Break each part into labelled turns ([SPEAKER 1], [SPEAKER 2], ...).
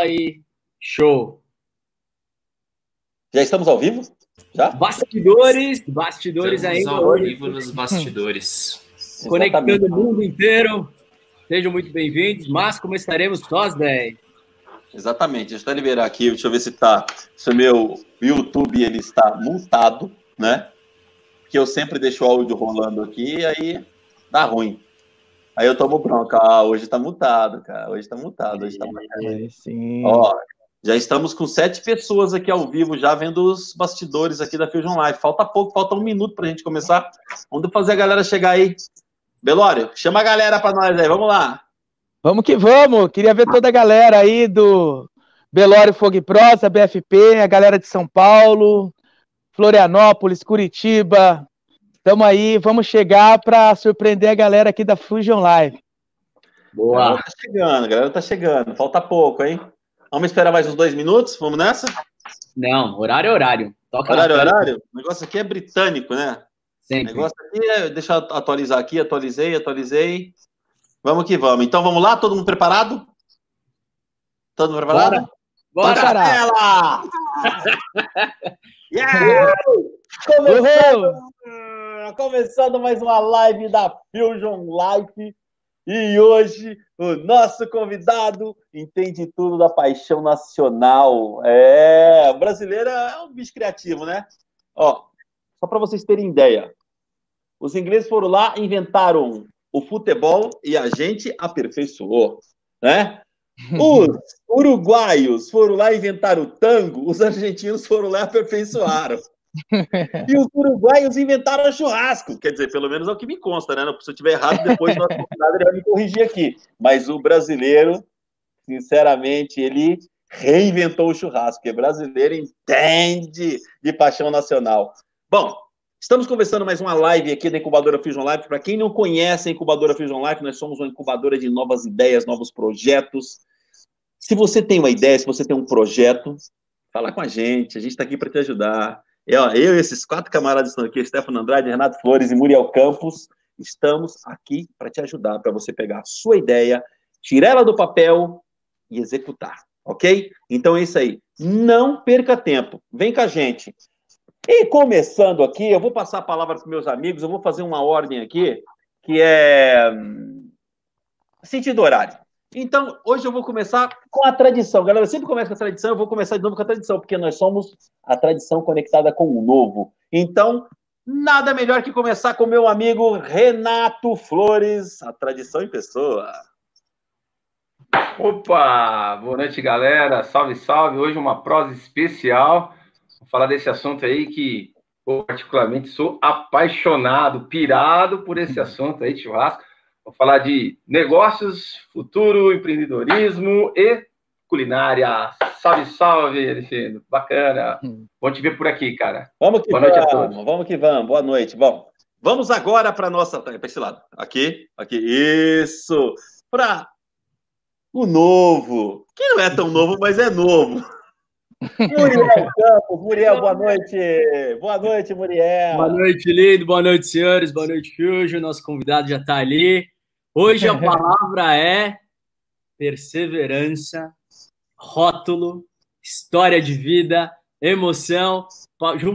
[SPEAKER 1] aí, show.
[SPEAKER 2] Já estamos ao vivo? Já?
[SPEAKER 1] Bastidores, bastidores
[SPEAKER 3] Estamos
[SPEAKER 1] ainda.
[SPEAKER 3] ao
[SPEAKER 1] hoje,
[SPEAKER 3] vivo nos bastidores.
[SPEAKER 1] conectando
[SPEAKER 2] Exatamente.
[SPEAKER 1] o mundo inteiro. Sejam muito bem-vindos, mas começaremos sós 10.
[SPEAKER 2] Exatamente. Deixa eu liberar aqui, deixa eu ver se tá. Se o meu YouTube ele está multado, né? Porque eu sempre deixo o áudio rolando aqui e aí dá ruim. Aí eu tomo bronca. Ah, hoje tá multado, cara. Hoje tá multado. Hoje tá multado.
[SPEAKER 4] É, sim.
[SPEAKER 2] Ó, já estamos com sete pessoas aqui ao vivo, já vendo os bastidores aqui da Fusion Live. Falta pouco, falta um minuto pra gente começar. Vamos fazer a galera chegar aí. Belório, chama a galera pra nós aí, vamos lá.
[SPEAKER 4] Vamos que vamos. Queria ver toda a galera aí do Belório Fogo e Prosa, BFP, a galera de São Paulo, Florianópolis, Curitiba. Tamo aí, vamos chegar para surpreender a galera aqui da Fusion Live.
[SPEAKER 2] A
[SPEAKER 1] Boa.
[SPEAKER 2] galera tá chegando, a galera tá chegando. Falta pouco, hein? Vamos esperar mais uns dois minutos? Vamos nessa?
[SPEAKER 1] Não, horário é horário. Toca
[SPEAKER 2] Horário,
[SPEAKER 1] tela,
[SPEAKER 2] horário? O negócio aqui é britânico, né? O
[SPEAKER 1] Sempre.
[SPEAKER 2] negócio aqui é. Deixa eu atualizar aqui, atualizei, atualizei. Vamos que vamos. Então vamos lá, todo mundo preparado? Todo mundo preparado?
[SPEAKER 1] Bora.
[SPEAKER 2] Toca a
[SPEAKER 4] Bora.
[SPEAKER 2] tela! yeah!
[SPEAKER 4] Uhul!
[SPEAKER 2] Começando, começando mais uma live da Fusion Life. E hoje o nosso convidado entende tudo da paixão nacional. É, o brasileiro é um bicho criativo, né? Ó, só para vocês terem ideia. Os ingleses foram lá, inventaram o futebol e a gente aperfeiçoou, né? Os uruguaios foram lá inventar o tango, os argentinos foram lá e aperfeiçoaram. E os uruguaios inventaram churrasco. Quer dizer, pelo menos é o que me consta, né? Se eu estiver errado, depois nosso convidado vai me corrigir aqui. Mas o brasileiro, sinceramente, ele reinventou o churrasco, porque brasileiro entende de paixão nacional. Bom, estamos conversando mais uma live aqui da Incubadora Fusion Life. Para quem não conhece a Incubadora Fusion Life, nós somos uma incubadora de novas ideias, novos projetos. Se você tem uma ideia, se você tem um projeto, fala com a gente, a gente está aqui para te ajudar. Eu, eu e esses quatro camaradas estão aqui, Stefano Andrade, Renato Flores e Muriel Campos, estamos aqui para te ajudar, para você pegar a sua ideia, tirar ela do papel e executar, ok? Então é isso aí. Não perca tempo, vem com a gente. E começando aqui, eu vou passar a palavra para meus amigos, eu vou fazer uma ordem aqui, que é hum, sentido horário. Então, hoje eu vou começar com a tradição. Galera, eu sempre começo com a tradição, eu vou começar de novo com a tradição, porque nós somos a tradição conectada com o novo. Então, nada melhor que começar com meu amigo Renato Flores, a tradição em pessoa.
[SPEAKER 5] Opa! Boa noite, galera. Salve, salve. Hoje uma prosa especial. Vou falar desse assunto aí que eu particularmente sou apaixonado, pirado por esse assunto aí churrasco. Vou falar de negócios, futuro, empreendedorismo e culinária. Salve, salve, Alexandre. Bacana. Bom te ver por aqui, cara.
[SPEAKER 2] Vamos que
[SPEAKER 5] Boa noite a
[SPEAKER 2] vamos,
[SPEAKER 5] todos.
[SPEAKER 2] vamos que vamos. Boa noite. Bom, vamos agora para nossa, para esse lado. Aqui, aqui. Isso. Para o novo, que não é tão novo, mas é novo. Muriel Campos, Muriel, boa noite. Boa noite, Muriel.
[SPEAKER 1] Boa noite, lindo. Boa noite, senhores. Boa noite, Fusion. Nosso convidado já está ali. Hoje a palavra é perseverança, rótulo, história de vida, emoção.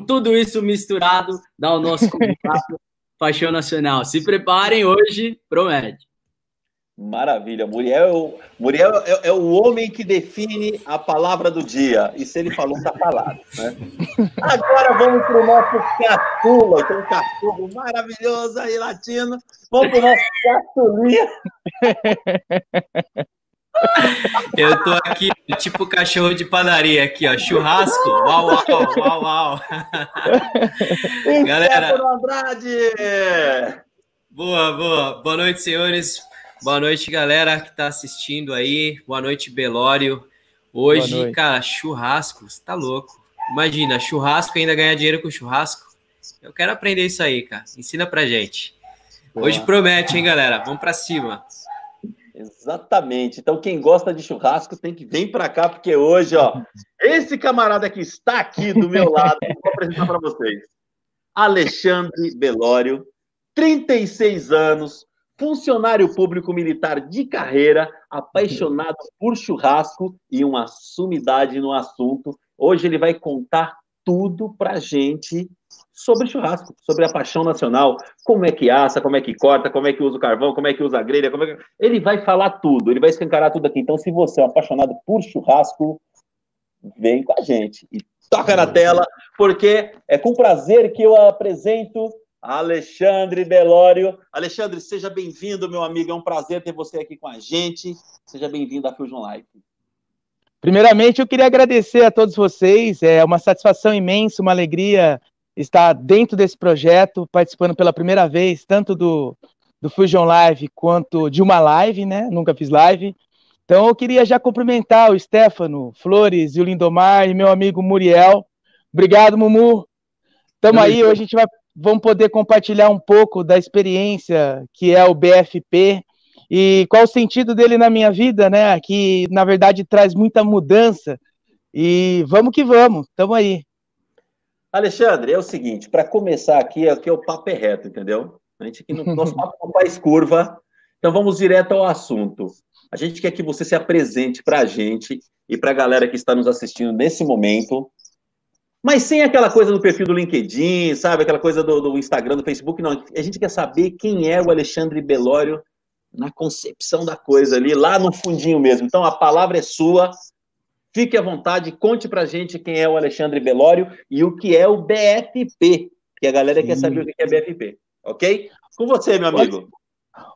[SPEAKER 1] Tudo isso misturado dá o nosso convidado Paixão Nacional. Se preparem, hoje promete.
[SPEAKER 2] Maravilha. Muriel, é o- Muriel é, é o homem que define a palavra do dia. E se ele falou, está falado. Né? Agora vamos para o nosso caçula. Tem um caçulo maravilhoso aí, latino. Vamos para o nosso caçulinha.
[SPEAKER 3] Eu tô aqui, tipo cachorro de padaria aqui, ó. Churrasco. Uau, uau, uau, uau. Galera.
[SPEAKER 2] Stefano Andrade.
[SPEAKER 3] Boa, boa. Boa noite, senhores. Boa noite, galera que tá assistindo aí. Boa noite, Belório. Hoje,
[SPEAKER 4] Boa noite.
[SPEAKER 3] cara, churrasco. Você tá louco. Imagina, churrasco ainda ganhar dinheiro com churrasco. Eu quero aprender isso aí, cara. Ensina pra gente. Hoje promete, hein, galera? Vamos pra cima.
[SPEAKER 2] Exatamente. Então, quem gosta de churrasco tem que vir para cá, porque hoje, ó, esse camarada que está aqui do meu lado, vou apresentar para vocês. Alexandre Belório, 36 anos, funcionário público militar de carreira, apaixonado por churrasco e uma sumidade no assunto. Hoje ele vai contar tudo pra gente sobre churrasco, sobre a paixão nacional, como é que assa, como é que corta, como é que usa o carvão, como é que usa a grelha, como é que... ele vai falar tudo, ele vai escancarar tudo aqui. Então, se você é um apaixonado por churrasco, vem com a gente e toca na tela, porque é com prazer que eu apresento Alexandre Belório. Alexandre, seja bem-vindo, meu amigo. É um prazer ter você aqui com a gente. Seja bem-vindo à Fusion Life.
[SPEAKER 4] Primeiramente, eu queria agradecer a todos vocês. É uma satisfação imensa, uma alegria estar dentro desse projeto, participando pela primeira vez, tanto do, do Fusion Live quanto de uma live, né? Nunca fiz live. Então, eu queria já cumprimentar o Stefano, Flores e o Lindomar e meu amigo Muriel. Obrigado, Mumu. Estamos aí, hoje a gente vai vamos poder compartilhar um pouco da experiência que é o BFP e qual o sentido dele na minha vida, né? Que na verdade traz muita mudança. E vamos que vamos, estamos aí.
[SPEAKER 2] Alexandre, é o seguinte, para começar aqui, aqui é o papo é reto, entendeu? A gente aqui no nosso papo não faz curva, então vamos direto ao assunto. A gente quer que você se apresente para a gente e para a galera que está nos assistindo nesse momento, mas sem aquela coisa do perfil do LinkedIn, sabe? Aquela coisa do, do, Instagram, do Facebook, não. A gente quer saber quem é o Alexandre Belório na concepção da coisa ali, lá no fundinho mesmo. Então, a palavra é sua. Fique à vontade, conte pra gente quem é o Alexandre Belório e o que é o BFP, que a galera Sim. quer saber o que é BFP, ok? Com você, meu amigo.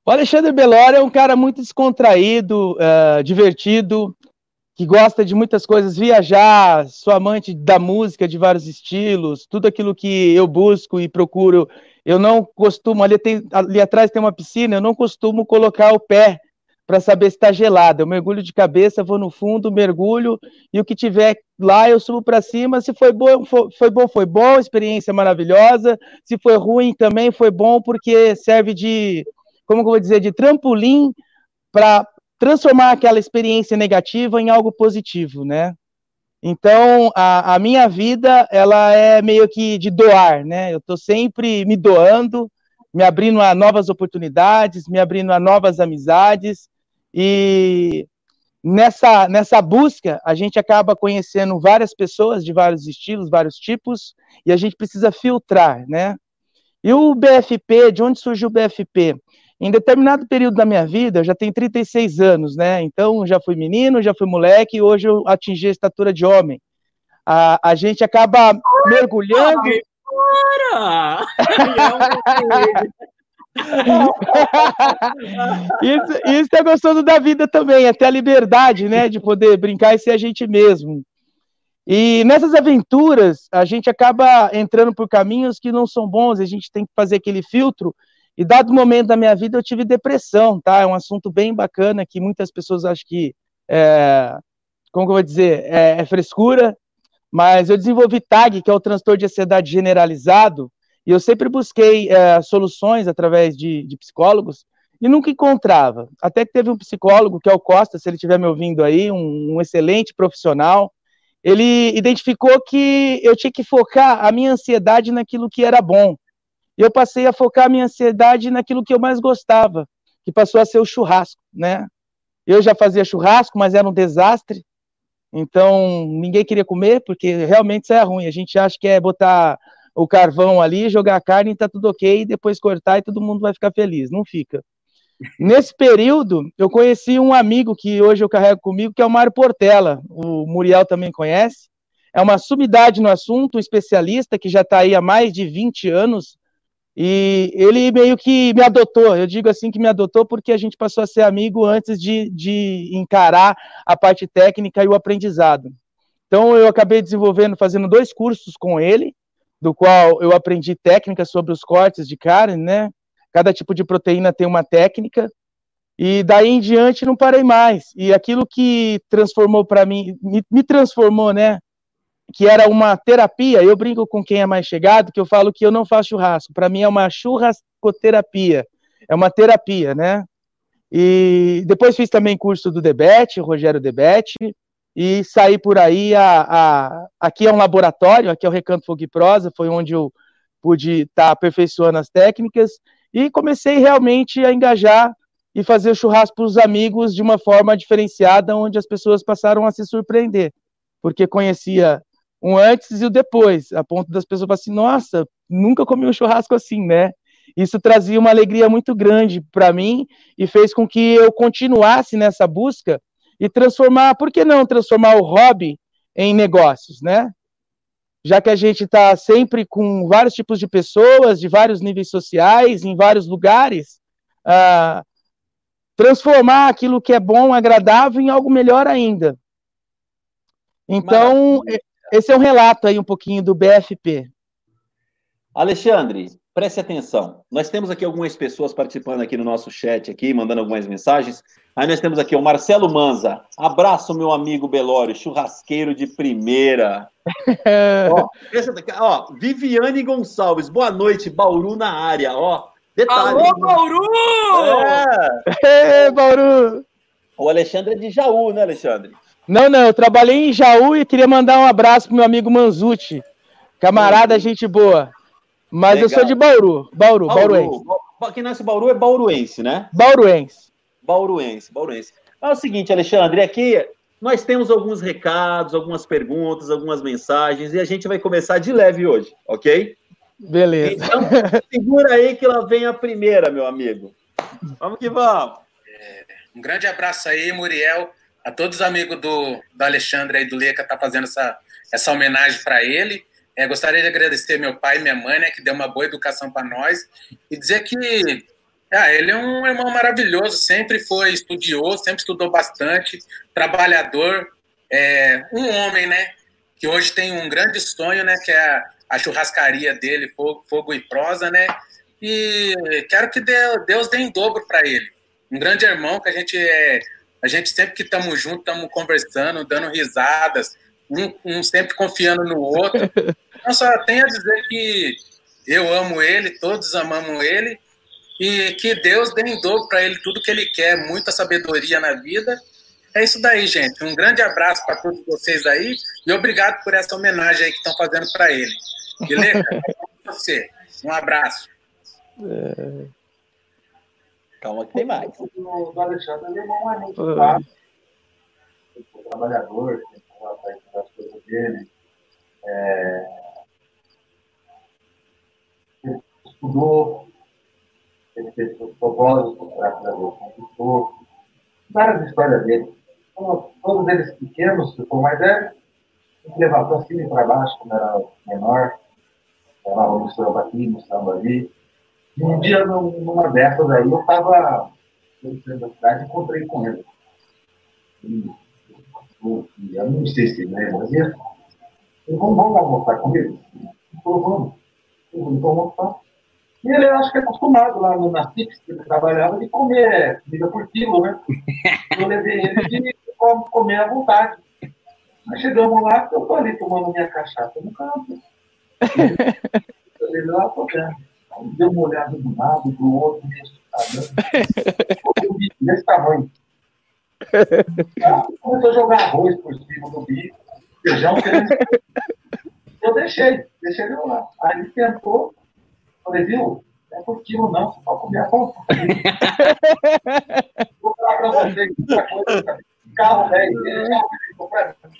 [SPEAKER 4] O Alexandre Belório é um cara muito descontraído, uh, divertido, que gosta de muitas coisas, viajar, sou amante da música de vários estilos, tudo aquilo que eu busco e procuro. Eu não costumo, ali, tem, ali atrás tem uma piscina, eu não costumo colocar o pé para saber se está gelado. Eu mergulho de cabeça, vou no fundo, mergulho, e o que tiver lá eu subo para cima. Se foi bom, foi, foi bom, foi bom, experiência maravilhosa. Se foi ruim, também foi bom, porque serve de, como eu vou dizer, de trampolim para transformar aquela experiência negativa em algo positivo, né? Então, a, a minha vida, ela é meio que de doar, né? Eu estou sempre me doando, me abrindo a novas oportunidades, me abrindo a novas amizades, e nessa, nessa busca, a gente acaba conhecendo várias pessoas de vários estilos, vários tipos, e a gente precisa filtrar, né? E o BFP, de onde surgiu o BFP? Em determinado período da minha vida, eu já tenho 36 anos, né? Então, já fui menino, já fui moleque, e hoje eu atingi a estatura de homem. A, a gente acaba mergulhando. Ai, isso, isso é gostoso da vida também, até a liberdade, né, de poder brincar e ser a gente mesmo. E nessas aventuras, a gente acaba entrando por caminhos que não são bons, a gente tem que fazer aquele filtro e dado momento da minha vida eu tive depressão, tá? É um assunto bem bacana que muitas pessoas acham que é, como que eu vou dizer, é, é, frescura, mas eu desenvolvi TAG, que é o transtorno de ansiedade generalizado, e eu sempre busquei é, soluções através de, de, psicólogos e nunca encontrava. Até que teve um psicólogo, que é o Costa, se ele estiver me ouvindo aí, um, um excelente profissional, ele identificou que eu tinha que focar a minha ansiedade naquilo que era bom. E eu passei a focar a minha ansiedade naquilo que eu mais gostava, que passou a ser o churrasco, né? Eu já fazia churrasco, mas era um desastre. Então, ninguém queria comer, porque realmente isso é ruim. A gente acha que é botar o carvão ali, jogar a carne e tá tudo ok, e depois cortar e todo mundo vai ficar feliz. Não fica. Nesse período, eu conheci um amigo que hoje eu carrego comigo, que é o Mário Portela. O Muriel também conhece. É uma sumidade no assunto, um especialista que já está aí há mais de 20 anos e ele meio que me adotou, eu digo assim que me adotou porque a gente passou a ser amigo antes de, de encarar a parte técnica e o aprendizado. Então eu acabei desenvolvendo, fazendo dois cursos com ele, do qual eu aprendi técnicas sobre os cortes de carne, né? Cada tipo de proteína tem uma técnica, e daí em diante não parei mais. E aquilo que transformou para mim, me, me transformou, né? Que era uma terapia. Eu brinco com quem é mais chegado, que eu falo que eu não faço churrasco. Para mim é uma churrascoterapia. É uma terapia, né? E depois fiz também curso do Debete, Rogério Debete, e saí por aí. A, a, aqui é um laboratório, aqui é o Recanto Fogo e Prosa, foi onde eu pude estar tá aperfeiçoando as técnicas. e comecei realmente a engajar e fazer o churrasco para os amigos de uma forma diferenciada, onde as pessoas passaram a se surpreender, porque conhecia um antes e o depois, a ponto das pessoas falarem assim, nossa, nunca comi um churrasco assim, né? Isso trazia uma alegria muito grande para mim e fez com que eu continuasse nessa busca e transformar, por que não transformar o hobby em negócios, né? Já que a gente está sempre com vários tipos de pessoas, de vários níveis sociais, em vários lugares, uh, transformar aquilo que é bom, agradável, em algo melhor ainda. Então, Maravilha. Esse é um relato aí um pouquinho do BFP.
[SPEAKER 2] Alexandre, preste atenção. Nós temos aqui algumas pessoas participando aqui no nosso chat, aqui, mandando algumas mensagens. Aí nós temos aqui o Marcelo Manza. Abraço, meu amigo Belório, churrasqueiro de primeira. ó, ó, Viviane Gonçalves, boa noite, Bauru na área. Ó,
[SPEAKER 1] detalhe. Alô, Bauru!
[SPEAKER 4] É. Ei, Bauru!
[SPEAKER 2] O Alexandre é de Jaú, né, Alexandre?
[SPEAKER 4] Não, não, eu trabalhei em Jaú e queria mandar um abraço pro meu amigo Manzucci. Camarada, gente boa. Mas Legal. eu sou de Bauru. Bauru, Bauru. Bauruense.
[SPEAKER 2] Quem nasce em Bauru é bauruense, né?
[SPEAKER 4] Bauruense.
[SPEAKER 2] Bauruense, bauruense. É o seguinte, Alexandre, aqui nós temos alguns recados, algumas perguntas, algumas mensagens, e a gente vai começar de leve hoje, ok?
[SPEAKER 4] Beleza.
[SPEAKER 2] Então, segura aí que lá vem a primeira, meu amigo. Vamos que vamos.
[SPEAKER 6] É, um grande abraço aí, Muriel, a todos os amigos do, do Alexandre aí, do Leca, tá fazendo essa, essa homenagem para ele. É, gostaria de agradecer meu pai e minha mãe, né, que deu uma boa educação para nós, e dizer que ah, ele é um irmão maravilhoso, sempre foi estudioso, sempre estudou bastante, trabalhador, é, um homem, né, que hoje tem um grande sonho, né, que é a, a churrascaria dele, Fogo, Fogo, e Prosa, né, e quero que Deus dê em dobro para ele. Um grande irmão que a gente é, a gente sempre que estamos juntos, estamos conversando, dando risadas, um, um sempre confiando no outro. Então, só tenho a dizer que eu amo ele, todos amamos ele, e que Deus dê em dobro para ele tudo que ele quer, muita sabedoria na vida. É isso daí, gente. Um grande abraço para todos vocês aí e obrigado por essa homenagem aí que estão fazendo para ele. Beleza? É você. Um abraço. É...
[SPEAKER 2] Calma que tem mais.
[SPEAKER 7] O do Alexandre levou um anime claro. Trabalhador, das coisas dele. É... estudou, ele fez propósitos, graças a Deus, conquistou. Várias histórias dele. Todos eles pequenos, se for mais velho, que levar para cima e para baixo quando era menor. Levava misturava aqui, misturava ali. Um dia, numa dessas aí, eu estava na cidade e encontrei com ele. E, eu não sei se ele lembra disso. Ele falou, vamos almoçar comigo? Ele falou, vamos. Eu falei, vamos almoçar. E ele, acho que é acostumado lá no, na que ele trabalhava, de comer comida por quilo, né? Eu levei ele de comer à vontade. Aí chegamos lá, eu tô ali tomando minha cachaça no canto. Eu falei, lá, tô vendo. Deu uma olhada do lado, do outro, desse tamanho. Começou a jogar arroz por cima do bico, feijão, eu deixei, deixei ele lá. Aí ele tentou, Falei, viu? Não é por quilo, não. Você pode comer a pão. Vou falar para vocês outra coisa. Carro velho, ele já ofereceu para mim.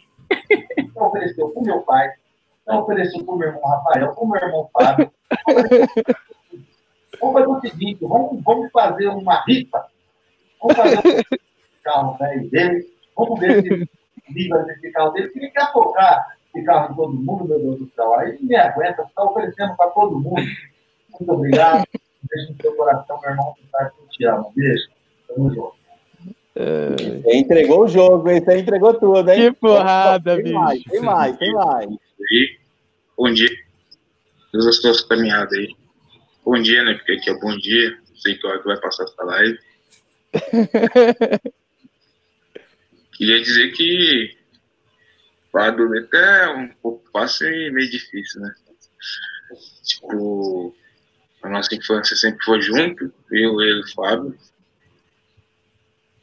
[SPEAKER 7] Já ofereceu para o meu pai. Já ofereceu para o meu irmão Rafael, para o meu irmão Fábio. Vamos fazer o seguinte, vamos, vamos fazer uma rifa. Vamos fazer um carro velho dele. Vamos ver se liga desse carro dele. Se ele quer tocar esse carro de todo mundo, meu Deus do céu, aí me aguenta, está oferecendo para todo mundo. Muito obrigado. Beijo no seu coração, meu irmão. Eu te amo. Beijo. Tamo junto.
[SPEAKER 2] Você entregou o jogo, hein? Você entregou tudo, hein?
[SPEAKER 4] Que porrada,
[SPEAKER 2] tem bicho. Mais, tem mais, tem mais.
[SPEAKER 8] E, bom dia. Deus gostou dessa caminhada aí. Bom dia, né? Porque aqui é bom dia. Não sei que hora que vai passar essa live. Queria dizer que para dormir é um pouco fácil e meio difícil, né? Tipo, a nossa infância sempre foi junto, eu, ele, o Fábio.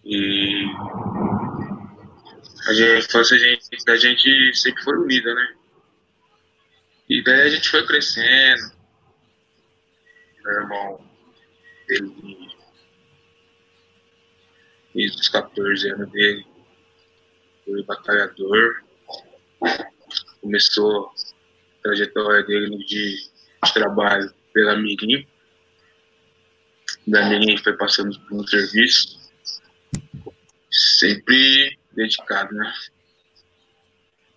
[SPEAKER 8] E a infância a gente, a gente sempre foi unida, né? E daí a gente foi crescendo. Meu irmão Ele, desde os 14 anos dele, foi batalhador. Começou a trajetória dele de, trabalho pela Mirim. Da Mirim foi passando por um serviço. Sempre dedicado, né?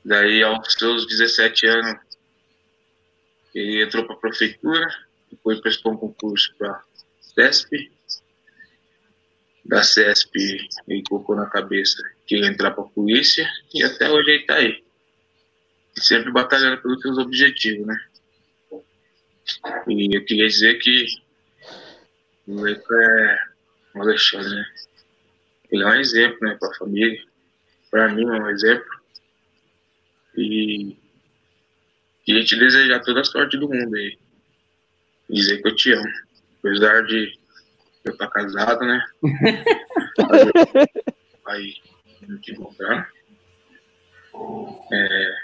[SPEAKER 8] Daí, aos seus 17 anos, ele entrou para a prefeitura, depois prestou um concurso para CESP. Da CESP, ele colocou na cabeça que ia entrar para a polícia e até hoje ele está aí. Sempre batalhando pelos seus objetivos, né? E eu queria dizer que o Leco é um Alexandre, né? Ele é um exemplo, né, para a família. Para mim é um exemplo. E queria te desejar toda a sorte do mundo aí. Dizer que eu te amo. Apesar de eu estar casado, né? Vai te encontrar. É,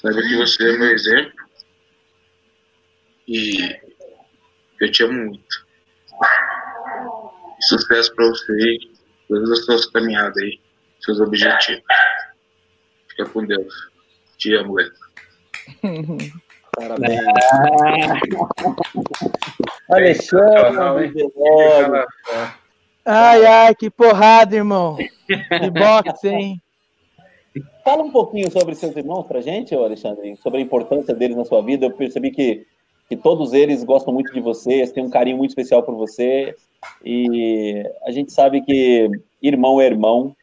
[SPEAKER 8] saiba que você é meu exemplo. E eu te amo muito. E sucesso para você aí, todas as suas caminhadas aí, seus objetivos. Fica com Deus. Te amo, Leco.
[SPEAKER 2] Parabéns. Alexandre, Delório.
[SPEAKER 4] Ai, ai, que porrada, irmão. Que boxe, hein?
[SPEAKER 2] Fala um pouquinho sobre seus irmãos pra gente, Alexandre, sobre a importância deles na sua vida. Eu percebi que, que todos eles gostam muito de você, eles têm um carinho muito especial por você. E a gente sabe que irmão é irmão,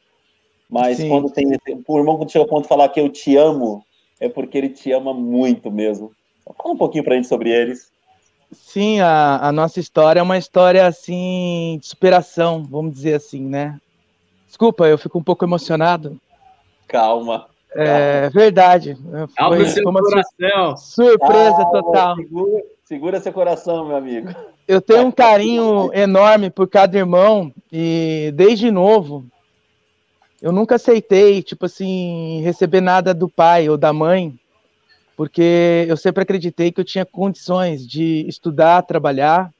[SPEAKER 2] mas
[SPEAKER 4] Sim.
[SPEAKER 2] quando tem. O irmão, quando chega ao ponto de falar que eu te amo, é porque ele te ama muito mesmo. Fala um pouquinho pra gente sobre eles.
[SPEAKER 4] Sim, a, a nossa história é uma história assim de superação, vamos dizer assim, né? Desculpa, eu fico um pouco emocionado.
[SPEAKER 2] Calma.
[SPEAKER 4] É verdade.
[SPEAKER 1] Calma
[SPEAKER 4] Foi,
[SPEAKER 1] o seu
[SPEAKER 4] foi
[SPEAKER 1] coração.
[SPEAKER 4] surpresa
[SPEAKER 2] Calma,
[SPEAKER 4] total.
[SPEAKER 2] Segura, segura seu coração, meu amigo.
[SPEAKER 4] Eu tenho um carinho enorme por cada irmão e desde novo eu nunca aceitei, tipo assim, receber nada do pai ou da mãe, porque eu sempre acreditei que eu tinha condições de estudar, trabalhar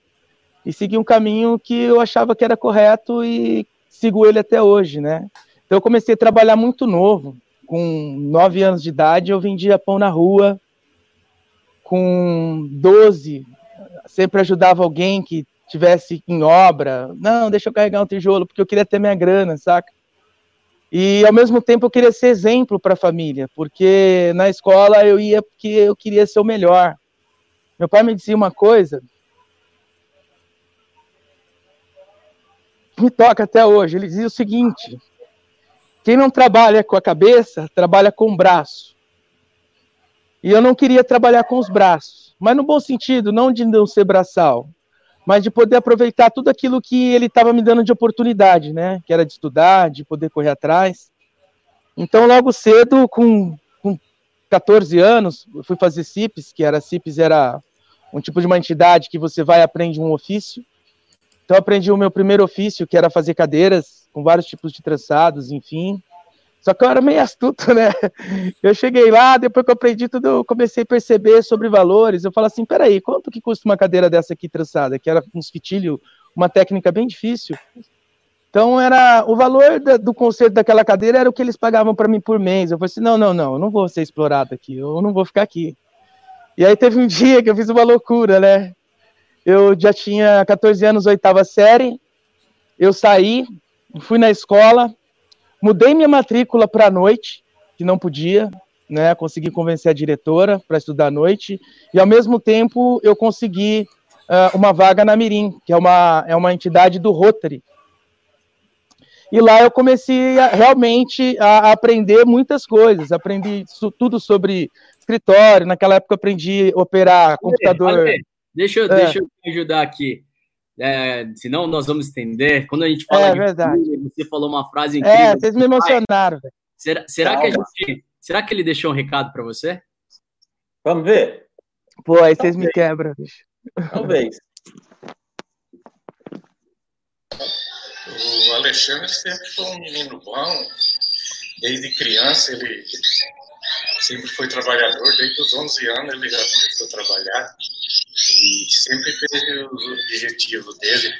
[SPEAKER 4] e seguir um caminho que eu achava que era correto e sigo ele até hoje, né? Então eu comecei a trabalhar muito novo, com nove anos de idade eu vendia pão na rua, com 12 sempre ajudava alguém que tivesse em obra. Não, deixa eu carregar um tijolo, porque eu queria ter minha grana, saca? E ao mesmo tempo eu queria ser exemplo para a família, porque na escola eu ia porque eu queria ser o melhor. Meu pai me dizia uma coisa que me toca até hoje. Ele dizia o seguinte: quem não trabalha com a cabeça, trabalha com o braço. E eu não queria trabalhar com os braços, mas no bom sentido, não de não ser braçal, mas de poder aproveitar tudo aquilo que ele estava me dando de oportunidade, né? Que era de estudar, de poder correr atrás. Então, logo cedo, com, com 14 anos, eu fui fazer CIPES, que era CIPES era um tipo de uma entidade que você vai e aprende um ofício. Então, aprendi o meu primeiro ofício, que era fazer cadeiras com vários tipos de trançados, enfim. Só que eu era meio astuto, né? Eu cheguei lá, depois que eu aprendi tudo, eu comecei a perceber sobre valores. Eu falo assim, peraí, quanto que custa uma cadeira dessa aqui trançada? Que era uns fitilhos, uma técnica bem difícil. Então, era o valor da, do conserto daquela cadeira era o que eles pagavam para mim por mês. Eu falei assim, não, não, não, eu não vou ser explorado aqui, eu não vou ficar aqui. E aí teve um dia que eu fiz uma loucura, né? Eu já tinha 14 anos, oitava série, eu saí, fui na escola, mudei minha matrícula para a noite, que não podia, né? Consegui convencer a diretora para estudar à noite, e ao mesmo tempo eu consegui uh, uma vaga na Mirim, que é uma, é uma entidade do Rotary. E lá eu comecei a, realmente a, a aprender muitas coisas, aprendi su- tudo sobre escritório, naquela época aprendi a operar computador.
[SPEAKER 1] Ale, deixa, eu,
[SPEAKER 4] É.
[SPEAKER 1] deixa eu te ajudar aqui. É, senão nós vamos estender. Quando a gente fala
[SPEAKER 4] É
[SPEAKER 1] de
[SPEAKER 4] verdade.
[SPEAKER 1] você falou uma frase incrível.
[SPEAKER 4] É, vocês me emocionaram.
[SPEAKER 1] Será, será que a gente. Será que ele deixou um recado para você?
[SPEAKER 2] Vamos ver?
[SPEAKER 4] Pô, aí vocês me quebram, bicho.
[SPEAKER 2] Talvez.
[SPEAKER 6] O Alexandre sempre foi um menino bom. Desde criança ele sempre foi trabalhador. Desde os 11 anos ele já começou a trabalhar.
[SPEAKER 8] E sempre teve os objetivos dele.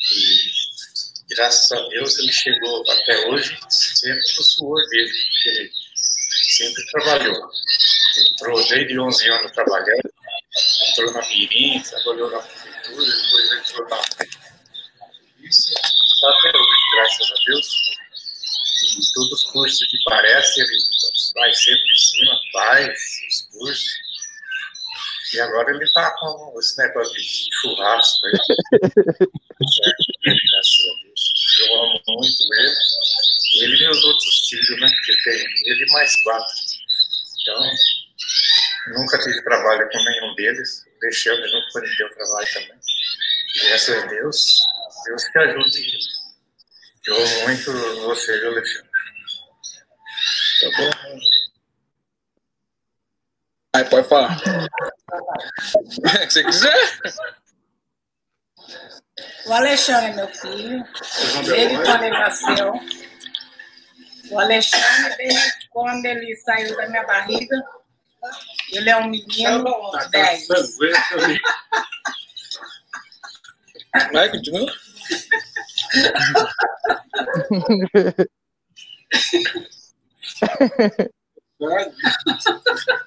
[SPEAKER 8] E graças a Deus ele chegou até hoje sempre com o suor dele. Ele sempre trabalhou. Entrou desde 11 anos trabalhando, entrou na Mirim, trabalhou na prefeitura, depois entrou na. Isso está até hoje, graças a Deus. E todos os cursos que parece, ele vai sempre em cima, faz os cursos. E agora ele está com esse negócio de churrasco aí. graças a Deus. Eu amo muito ele. Ele e os outros filhos, né? Que tem ele mais quatro. Então, nunca tive trabalho com nenhum deles. Deixando, nunca me deu trabalho também. Graças a Deus, Deus que ajude. Eu amo muito você, viu, Alexandre? Tá bom?
[SPEAKER 6] Aí pode falar. Que você quiser.
[SPEAKER 9] O Alexandre é meu filho. Desde quando ele nasceu. O Alexandre, desde quando ele saiu da minha barriga, ele é um menino de 10.
[SPEAKER 6] Vai, continua.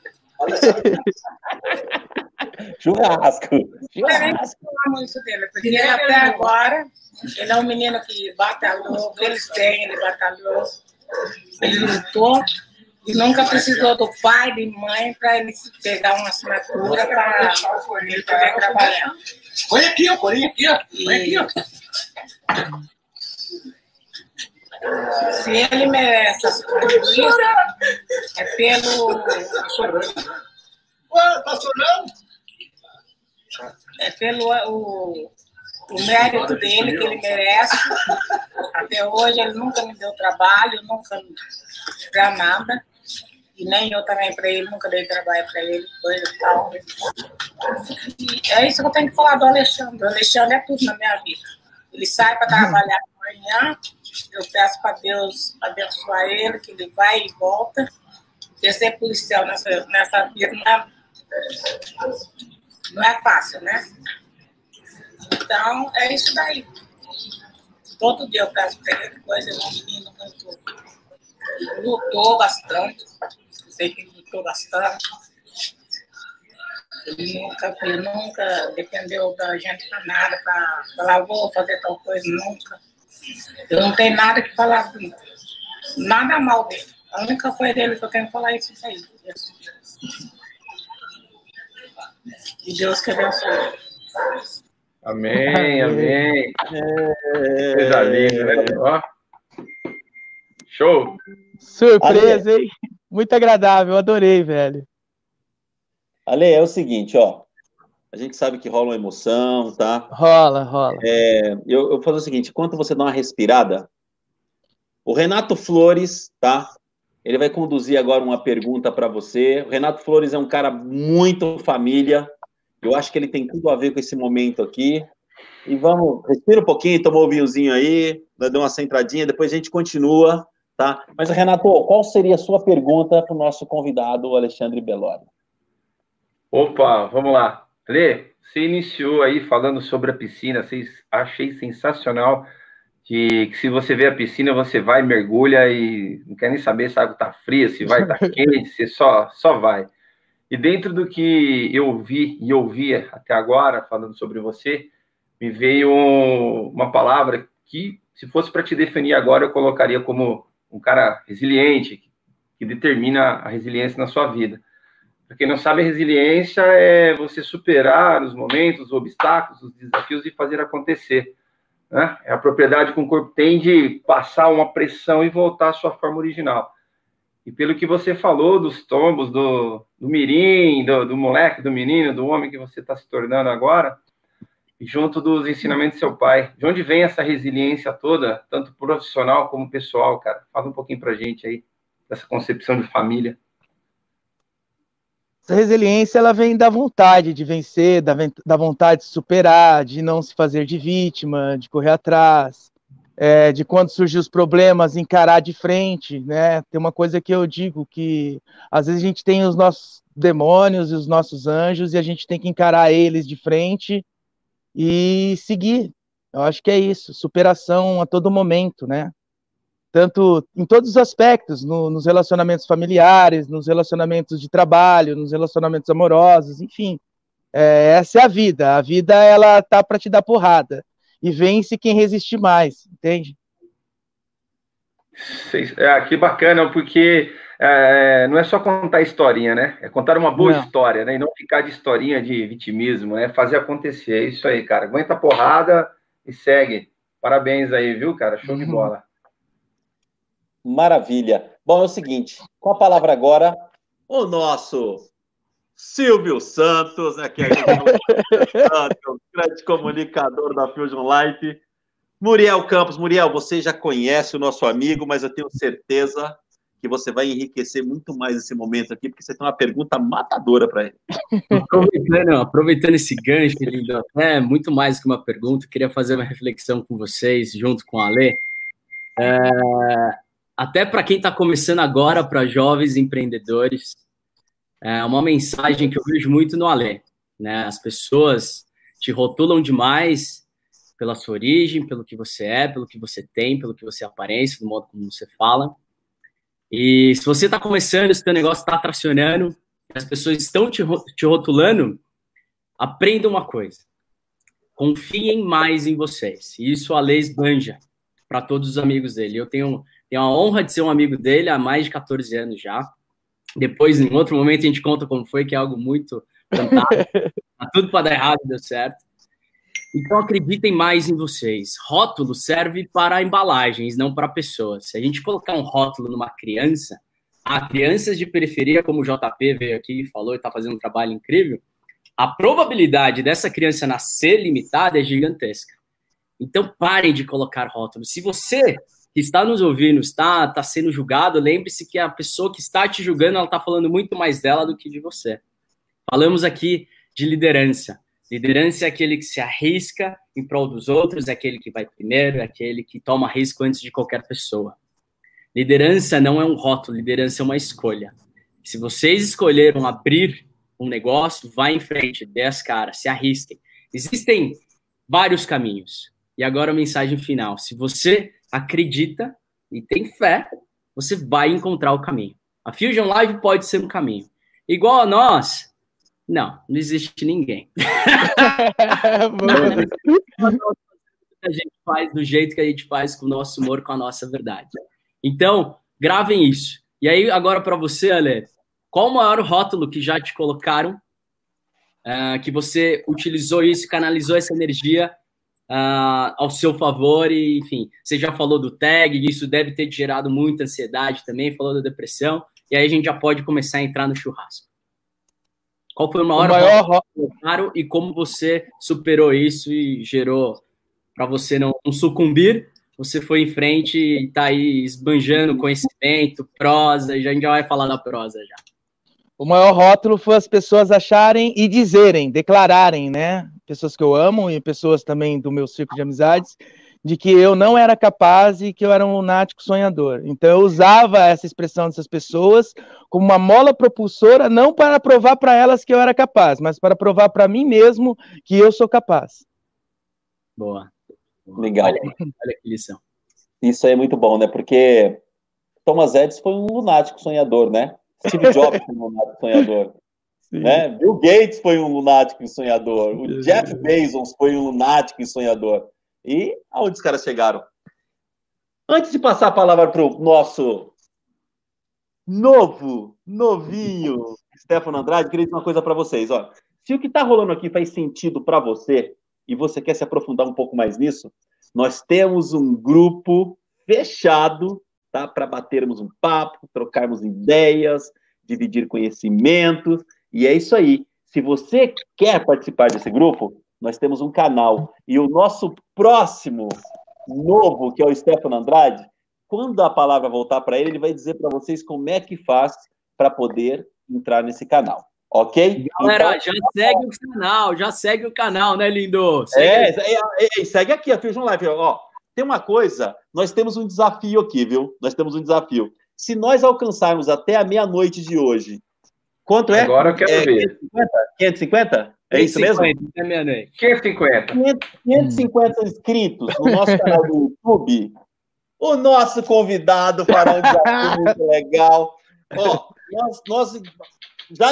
[SPEAKER 2] Churrasco.
[SPEAKER 9] Diferente do muito dele, porque até agora ele é um menino que batalhou, eles têm, ele batalhou, ele lutou e nunca precisou do pai, de mãe, para ele pegar uma assinatura para ele poder trabalhar.
[SPEAKER 6] Põe aqui, ó, põe aqui, ó. Põe aqui, ó.
[SPEAKER 9] Se ele merece essa é pelo.
[SPEAKER 6] Tá chorando?
[SPEAKER 9] É pelo o, o mérito dele que ele merece. Até hoje ele nunca me deu trabalho, nunca para nada. E nem eu também para ele, nunca dei trabalho para ele, coisa e tal. E é isso que eu tenho que falar do Alexandre. O Alexandre é tudo na minha vida. Ele sai para trabalhar amanhã, eu peço para Deus abençoar ele, que ele vai e volta. Porque ser policial nessa, nessa vida não é, não é fácil, né? Então, é isso daí. Todo dia eu peço para ele coisa, ele menino muito. lutou bastante. Eu sei que ele lutou bastante. Ele nunca, ele nunca dependeu da gente para nada, para falar, vou fazer tal coisa, nunca. Eu não tenho nada que falar, nada mal dele. A única coisa dele que eu tenho que falar é isso aí. E Deus que abençoe.
[SPEAKER 5] Amém, amém. Coisa linda, né? Ó. Show.
[SPEAKER 4] Surpresa, hein? Muito agradável, adorei, velho.
[SPEAKER 2] Ale, é o seguinte, ó. A gente sabe que rola uma emoção, tá?
[SPEAKER 4] Rola, rola.
[SPEAKER 2] É, eu, eu vou fazer o seguinte: enquanto você dá uma respirada, o Renato Flores, tá? Ele vai conduzir agora uma pergunta para você. O Renato Flores é um cara muito família. Eu acho que ele tem tudo a ver com esse momento aqui. E vamos, respira um pouquinho, toma um vinhozinho aí, dá uma centradinha, depois a gente continua, tá? Mas, Renato, qual seria a sua pergunta para o nosso convidado, Alexandre Belório?
[SPEAKER 5] Opa, vamos lá. Lê, você iniciou aí falando sobre a piscina, vocês achei sensacional que, que, se você vê a piscina, você vai, mergulha e não quer nem saber se a água tá fria, se vai estar tá quente, você só, só vai. E dentro do que eu vi e ouvi até agora, falando sobre você, me veio uma palavra que, se fosse para te definir agora, eu colocaria como um cara resiliente, que determina a resiliência na sua vida. Para quem não sabe, resiliência é você superar os momentos, os obstáculos, os desafios e fazer acontecer. Né? É a propriedade que o corpo tem de passar uma pressão e voltar à sua forma original. E pelo que você falou dos tombos, do, do mirim, do, do moleque, do menino, do homem que você está se tornando agora, junto dos ensinamentos do seu pai, de onde vem essa resiliência toda, tanto profissional como pessoal, cara? Fala um pouquinho para gente aí, dessa concepção de família.
[SPEAKER 4] Essa resiliência ela vem da vontade de vencer, da, da vontade de superar, de não se fazer de vítima, de correr atrás, é, de quando surgir os problemas, encarar de frente, né? Tem uma coisa que eu digo que às vezes a gente tem os nossos demônios e os nossos anjos, e a gente tem que encarar eles de frente e seguir. Eu acho que é isso, superação a todo momento, né? Tanto em todos os aspectos, no, nos relacionamentos familiares, nos relacionamentos de trabalho, nos relacionamentos amorosos, enfim. É, essa é a vida. A vida, ela tá para te dar porrada. E vence quem resiste mais, entende?
[SPEAKER 5] É, que bacana, porque é, não é só contar historinha, né? É contar uma boa não. história, né? E não ficar de historinha de vitimismo, né? Fazer acontecer. É isso aí, cara. Aguenta a porrada e segue. Parabéns aí, viu, cara? Show uhum. de bola.
[SPEAKER 2] Maravilha. Bom, é o seguinte, com a palavra agora, o nosso Silvio Santos, né, que é o grande comunicador da Fusion Life. Muriel Campos, Muriel, você já conhece o nosso amigo, mas eu tenho certeza que você vai enriquecer muito mais esse momento aqui, porque você tem uma pergunta matadora para ele.
[SPEAKER 1] Aproveitando, aproveitando esse gancho, lindo, é muito mais que uma pergunta, queria fazer uma reflexão com vocês, junto com a Ale. É, até para quem está começando agora, para jovens empreendedores, é uma mensagem que eu vejo muito no Ale. Né? As pessoas te rotulam demais pela sua origem, pelo que você é, pelo que você tem, pelo que você aparece, do modo como você fala. E se você está começando, se o negócio está tracionando, as pessoas estão te, te rotulando, aprenda uma coisa. Confiem mais em vocês. Isso a lei esbanja para todos os amigos dele. Eu tenho tenho a honra de ser um amigo dele há mais de 14 anos já. Depois, em outro momento, a gente conta como foi, que é algo muito fantástico. tá tudo para dar errado, deu certo. Então, acreditem mais em vocês. Rótulo serve para embalagens, não para pessoas. Se a gente colocar um rótulo numa criança, a crianças de periferia, como o JP veio aqui e falou e está fazendo um trabalho incrível, a probabilidade dessa criança nascer limitada é gigantesca. Então, parem de colocar rótulos. Se você que está nos ouvindo, está, está sendo julgado, lembre-se que a pessoa que está te julgando, ela está falando muito mais dela do que de você. Falamos aqui de liderança. Liderança é aquele que se arrisca em prol dos outros, é aquele que vai primeiro, é aquele que toma risco antes de qualquer pessoa. Liderança não é um rótulo, liderança é uma escolha. Se vocês escolheram abrir um negócio, vá em frente, dê as caras, se arrisquem. Existem vários caminhos. E agora a mensagem final. Se você acredita e tem fé, você vai encontrar o caminho. A Fusion Live pode ser um caminho. Igual a nós, não, não existe ninguém. a gente faz do jeito que a gente faz com o nosso humor, com a nossa verdade. Então, gravem isso. E aí, agora para você, Ale, qual o maior rótulo que já te colocaram, uh, que você utilizou isso, canalizou essa energia uh, ao seu favor e, enfim, você já falou do tag, isso deve ter gerado muita ansiedade também, falou da depressão, e aí a gente já pode começar a entrar no churrasco. Qual foi o maior, o maior... Claro, e como você superou isso e gerou para você não, não sucumbir, você foi em frente e está aí esbanjando conhecimento, prosa, e já, a gente já vai falar da prosa já.
[SPEAKER 4] O maior rótulo foi as pessoas acharem e dizerem, declararem, né? Pessoas que eu amo e pessoas também do meu círculo de amizades, de que eu não era capaz e que eu era um lunático sonhador. Então eu usava essa expressão dessas pessoas como uma mola propulsora, não para provar para elas que eu era capaz, mas para provar para mim mesmo que eu sou capaz.
[SPEAKER 1] Boa.
[SPEAKER 2] Legal. Olha, olha que lição. Isso aí é muito bom, né? Porque Thomas Edison foi um lunático sonhador, né? Steve Jobs foi um lunático sonhador. Né? Bill Gates foi um lunático e sonhador. O Jeff Bezos foi um lunático e sonhador. E aonde os caras chegaram? Antes de passar a palavra para o nosso novo, novinho Stefano Andrade, queria dizer uma coisa para vocês. Ó. Se o que está rolando aqui faz sentido para você e você quer se aprofundar um pouco mais nisso, nós temos um grupo fechado tá? para batermos um papo, trocarmos ideias, dividir conhecimentos. E é isso aí. Se você quer participar desse grupo, nós temos um canal. E o nosso próximo novo, que é o Stefano Andrade, quando a palavra voltar para ele, ele vai dizer para vocês como é que faz para poder entrar nesse canal. Ok?
[SPEAKER 1] Galera, então, já segue o canal, já segue o canal, né, lindo?
[SPEAKER 2] Segue, é, é, é, segue aqui a Fusion Live. Ó, tem uma coisa, nós temos um desafio aqui, viu? Nós temos um desafio. Se nós alcançarmos até a meia-noite de hoje Quanto é?
[SPEAKER 5] Agora eu quero
[SPEAKER 2] é,
[SPEAKER 5] ver.
[SPEAKER 2] 550? É isso mesmo?
[SPEAKER 5] 550.
[SPEAKER 2] 550 inscritos no nosso canal do YouTube. O nosso convidado fará um desafio muito legal. Ó, nós, nós já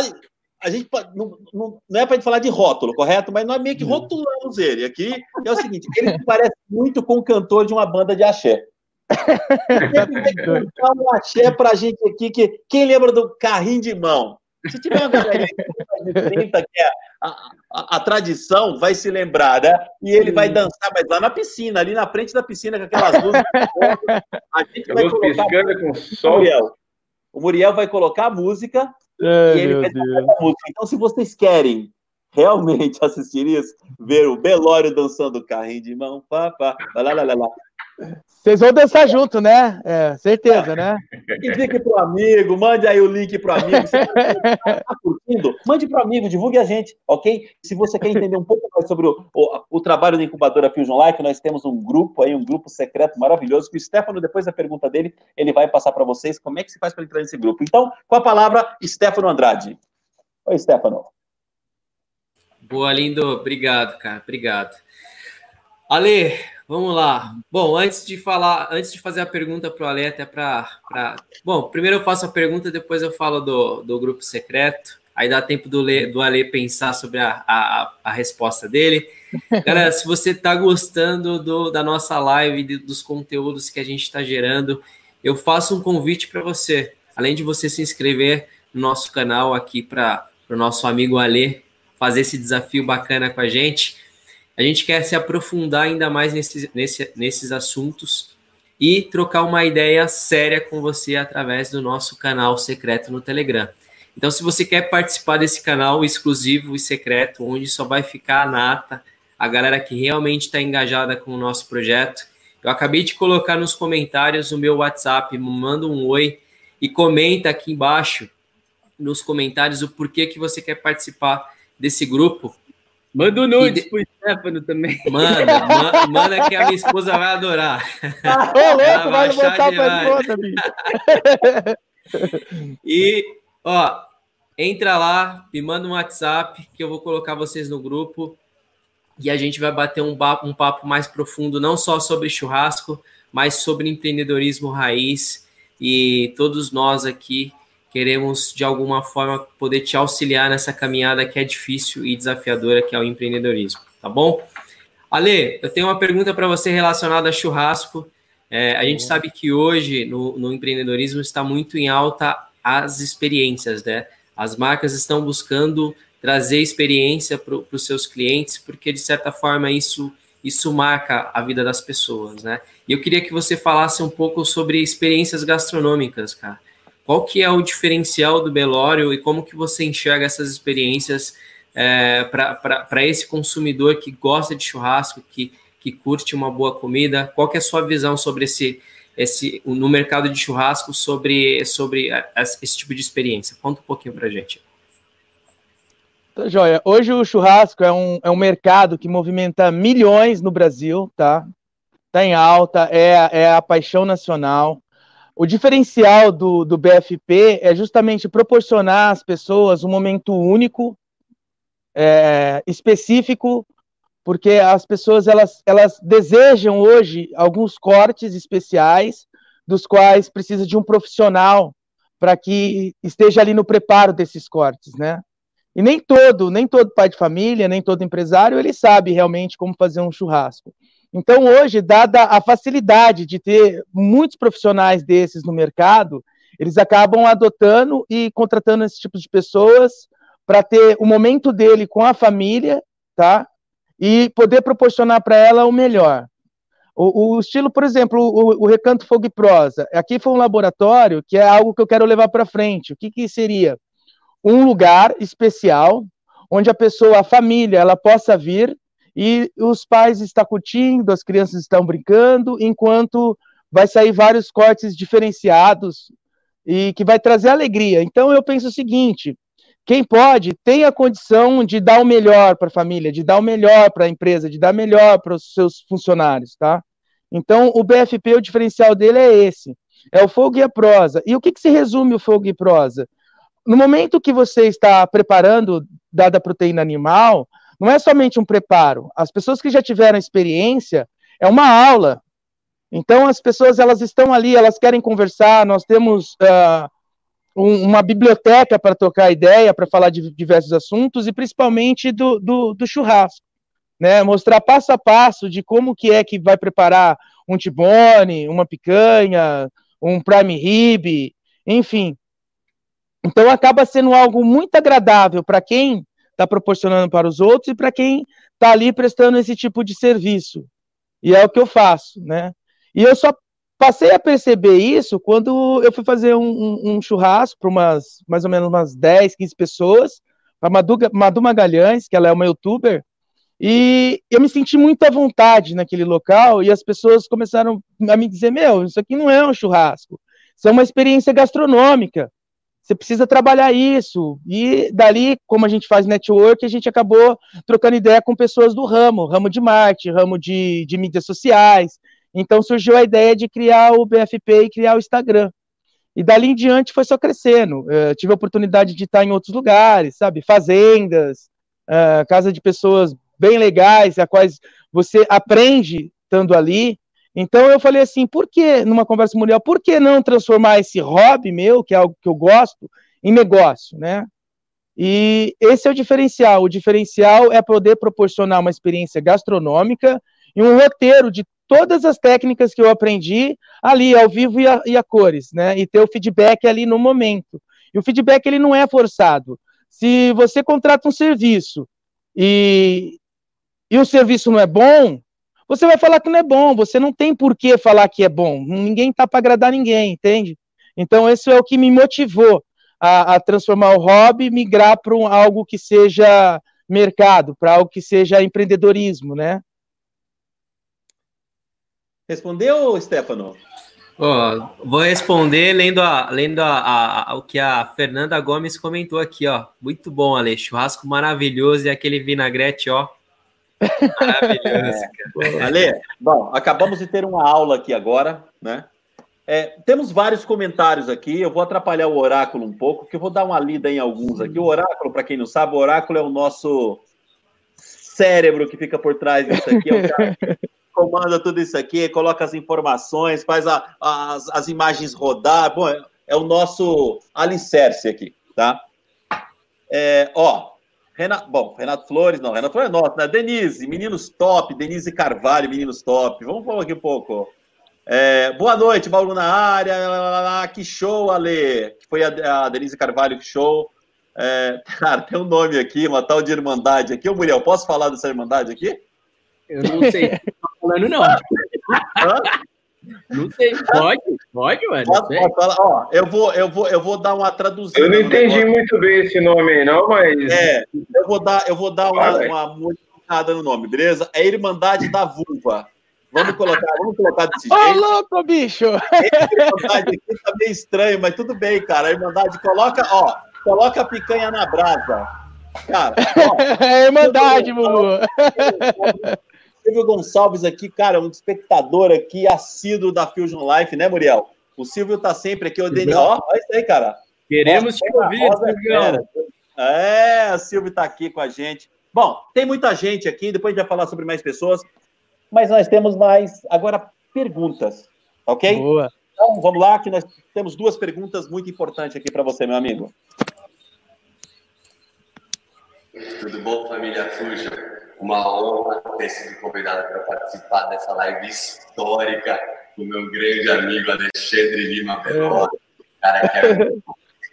[SPEAKER 2] a gente não, não, não é para gente falar de rótulo, correto? Mas nós meio que rotulamos ele aqui. É o seguinte: ele parece muito com o cantor de uma banda de axé. Ele vai cantar um axé para a gente aqui. Que, quem lembra do carrinho de mão? Se tiver uma galera de 30, que é a, a, a, tradição, vai se lembrar, né? E ele vai dançar, mas lá na piscina, ali na frente da piscina, com aquelas luzes. a gente vai colocar. Com sol. O Muriel. o Muriel vai colocar a música Ai, e ele vai tocar a música. Então, se vocês querem realmente assistir isso, ver o Belório dançando carrinho de mão, pá, pá, lá, lá, lá, lá.
[SPEAKER 4] Vocês vão dançar junto, né? É, certeza, né?
[SPEAKER 2] Indique para o amigo, mande aí o link para o amigo. Se você está curtindo, mande para o amigo, divulgue a gente, ok? Se você quer entender um pouco mais sobre o, o, o trabalho da incubadora Fusion Life, nós temos um grupo aí, um grupo secreto maravilhoso, que o Stefano, depois da pergunta dele, ele vai passar para vocês como é que se faz para entrar nesse grupo. Então, com a palavra, Stefano Andrade. Oi, Stefano.
[SPEAKER 3] Boa, lindo. Obrigado, cara. Obrigado. Ale, Vamos lá. Bom, antes de falar, antes de fazer a pergunta para o Ale, até para. Pra... Bom, primeiro eu faço a pergunta, depois eu falo do, do grupo secreto. Aí dá tempo do, Le, do Ale pensar sobre a, a, a resposta dele. Galera, se você está gostando do, da nossa live, de, dos conteúdos que a gente está gerando, eu faço um convite para você. Além de você se inscrever no nosso canal aqui para o nosso amigo Ale fazer esse desafio bacana com a gente a gente quer se aprofundar ainda mais nesse, nesse, nesses assuntos e trocar uma ideia séria com você através do nosso canal secreto no Telegram. Então, se você quer participar desse canal exclusivo e secreto, onde só vai ficar a nata, a galera que realmente está engajada com o nosso projeto, eu acabei de colocar nos comentários o meu WhatsApp, manda um oi e comenta aqui embaixo nos comentários o porquê que você quer participar desse grupo
[SPEAKER 1] Manda um nudes de... pro Stefano também.
[SPEAKER 3] Manda, manda, manda que a minha esposa vai adorar.
[SPEAKER 4] Ah, ô, louco, vai botar pra esposa, bicho.
[SPEAKER 3] E, ó, entra lá, me manda um WhatsApp que eu vou colocar vocês no grupo e a gente vai bater um papo, um papo mais profundo, não só sobre churrasco, mas sobre empreendedorismo raiz e todos nós aqui queremos de alguma forma poder te auxiliar nessa caminhada que é difícil e desafiadora, que é o empreendedorismo, tá bom? Ale, eu tenho uma pergunta para você relacionada a churrasco. É, a gente sabe que hoje no, no, empreendedorismo está muito em alta as experiências, né? As marcas estão buscando trazer experiência para os seus clientes, porque de certa forma isso isso marca a vida das pessoas, né? E eu queria que você falasse um pouco sobre experiências gastronômicas, cara. Qual que é o diferencial do Belório e como que você enxerga essas experiências é, para esse consumidor que gosta de churrasco, que, que curte uma boa comida? Qual que é a sua visão sobre esse, esse no mercado de churrasco sobre, sobre esse tipo de experiência? Conta um pouquinho para gente.
[SPEAKER 4] Tá, joia. Hoje o churrasco é um, é um mercado que movimenta milhões no Brasil, tá? Está em alta, é, é a paixão nacional. O diferencial do, do BFP é justamente proporcionar às pessoas um momento único, é, específico, porque as pessoas elas, elas desejam hoje alguns cortes especiais, dos quais precisa de um profissional para que esteja ali no preparo desses cortes, né? E nem todo, nem todo pai de família, nem todo empresário, ele sabe realmente como fazer um churrasco. Então, hoje, dada a facilidade de ter muitos profissionais desses no mercado, eles acabam adotando e contratando esse tipo de pessoas para ter o momento dele com a família, tá? E poder proporcionar para ela o melhor. O, o, estilo, por exemplo, o, o, Recanto Fogo e Prosa. Aqui foi um laboratório que é algo que eu quero levar para frente. O que, que seria? Um lugar especial onde a pessoa, a família, ela possa vir e os pais estão curtindo, as crianças estão brincando, enquanto vai sair vários cortes diferenciados e que vai trazer alegria. Então eu penso o seguinte: quem pode tem a condição de dar o melhor para a família, de dar o melhor para a empresa, de dar melhor para os seus funcionários, tá? Então o BFP, o diferencial dele é esse: é o fogo e a prosa. E o que, que se resume o fogo e prosa? no momento que você está preparando dada proteína animal, não é somente um preparo. As pessoas que já tiveram experiência, é uma aula. Então, as pessoas, elas estão ali, elas querem conversar, nós temos uh, um, uma biblioteca para tocar ideia, para falar de diversos assuntos, e principalmente do, do, do churrasco. Né, mostrar passo a passo de como que é que vai preparar um tibone, uma picanha, um prime rib, enfim. Então acaba sendo algo muito agradável para quem está proporcionando para os outros e para quem está ali prestando esse tipo de serviço. E é o que eu faço, né? E eu só passei a perceber isso quando eu fui fazer um, um, um churrasco para umas, mais ou menos umas 10, 15 pessoas, para Madu, Madu Magalhães, que ela é uma youtuber, e eu me senti muito à vontade naquele local e as pessoas começaram a me dizer: Meu, isso aqui não é um churrasco, isso é uma experiência gastronômica. Você precisa trabalhar isso. E dali, como a gente faz network, a gente acabou trocando ideia com pessoas do ramo, ramo de marketing, ramo de, de mídias sociais. Então surgiu a ideia de criar o BFP e criar o Instagram. E dali em diante foi só crescendo. Eu tive a oportunidade de estar em outros lugares, sabe? Fazendas, uh, casa de pessoas bem legais, a quais você aprende estando ali. Então eu falei assim, por que, numa conversa mundial, por que não transformar esse hobby meu, que é algo que eu gosto, em negócio, né? E esse é o diferencial. O diferencial é poder proporcionar uma experiência gastronômica e um roteiro de todas as técnicas que eu aprendi ali, ao vivo e a, e a cores, né? E ter o feedback ali no momento. E o feedback ele não é forçado. Se você contrata um serviço e, e o serviço não é bom, você vai falar que não é bom, você não tem por que falar que é bom, ninguém tá para agradar ninguém, entende? Então, esse é o que me motivou a, a transformar o hobby, migrar para um, algo que seja mercado, para algo que seja empreendedorismo, né?
[SPEAKER 2] Respondeu, Stefano?
[SPEAKER 3] Oh, vou responder lendo, a, lendo a, a, a, o que a Fernanda Gomes comentou aqui, ó. Muito bom, Ale. Churrasco maravilhoso e aquele vinagrete, ó.
[SPEAKER 2] Maravilhoso, é. Ale, bom, acabamos de ter uma aula aqui agora, né? É, temos vários comentários aqui, eu vou atrapalhar o oráculo um pouco, que eu vou dar uma lida em alguns aqui. O oráculo, para quem não sabe, o oráculo é o nosso cérebro que fica por trás disso aqui, é o cara que comanda tudo isso aqui, coloca as informações, faz a, as, as imagens rodar. Bom, é, é o nosso alicerce aqui, tá? É, ó, Renato, bom, Renato Flores, não, Renato Flores é nosso, né? Denise, meninos top, Denise Carvalho, meninos top. Vamos falar aqui um pouco. É, boa noite, Bauru na área. Que show, Ale. Que foi a, a Denise Carvalho, que show. É, cara, tem um nome aqui, uma tal de Irmandade aqui. Ô, Muriel, posso falar dessa Irmandade aqui?
[SPEAKER 1] Eu não sei se tá falando, não. Não sei, pode, pode, mano. Pode,
[SPEAKER 2] pode Ó, eu vou, eu vou, eu vou dar uma traduzida.
[SPEAKER 5] Eu não entendi muito bem esse nome aí, não, mas.
[SPEAKER 2] É, eu vou dar, eu vou dar uma, uma modificada no nome, beleza? É Irmandade da Vulva. Vamos colocar, vamos colocar desse jeito.
[SPEAKER 4] Ô, louco, bicho!
[SPEAKER 2] Essa Irmandade aqui tá meio estranho, mas tudo bem, cara. A Irmandade, coloca, ó, coloca a picanha na brasa. Cara,
[SPEAKER 4] ó, é Irmandade, Mumu.
[SPEAKER 2] Silvio Gonçalves aqui, cara, um espectador aqui assíduo da Fusion Life, né, Muriel? O Silvio tá sempre aqui, o Daniel. Ó, olha isso aí, cara.
[SPEAKER 1] Queremos te ouvir, Silvio.
[SPEAKER 2] É, o Silvio tá aqui com a gente. Bom, tem muita gente aqui, depois a gente vai falar sobre mais pessoas, mas nós temos mais, agora, perguntas, ok?
[SPEAKER 4] Boa.
[SPEAKER 2] Então, vamos lá, que nós temos duas perguntas muito importantes aqui para você, meu amigo.
[SPEAKER 10] Tudo bom, família Fusion? Uma honra ter sido convidado para participar dessa live histórica com meu grande amigo Alexandre Lima Beló, cara que é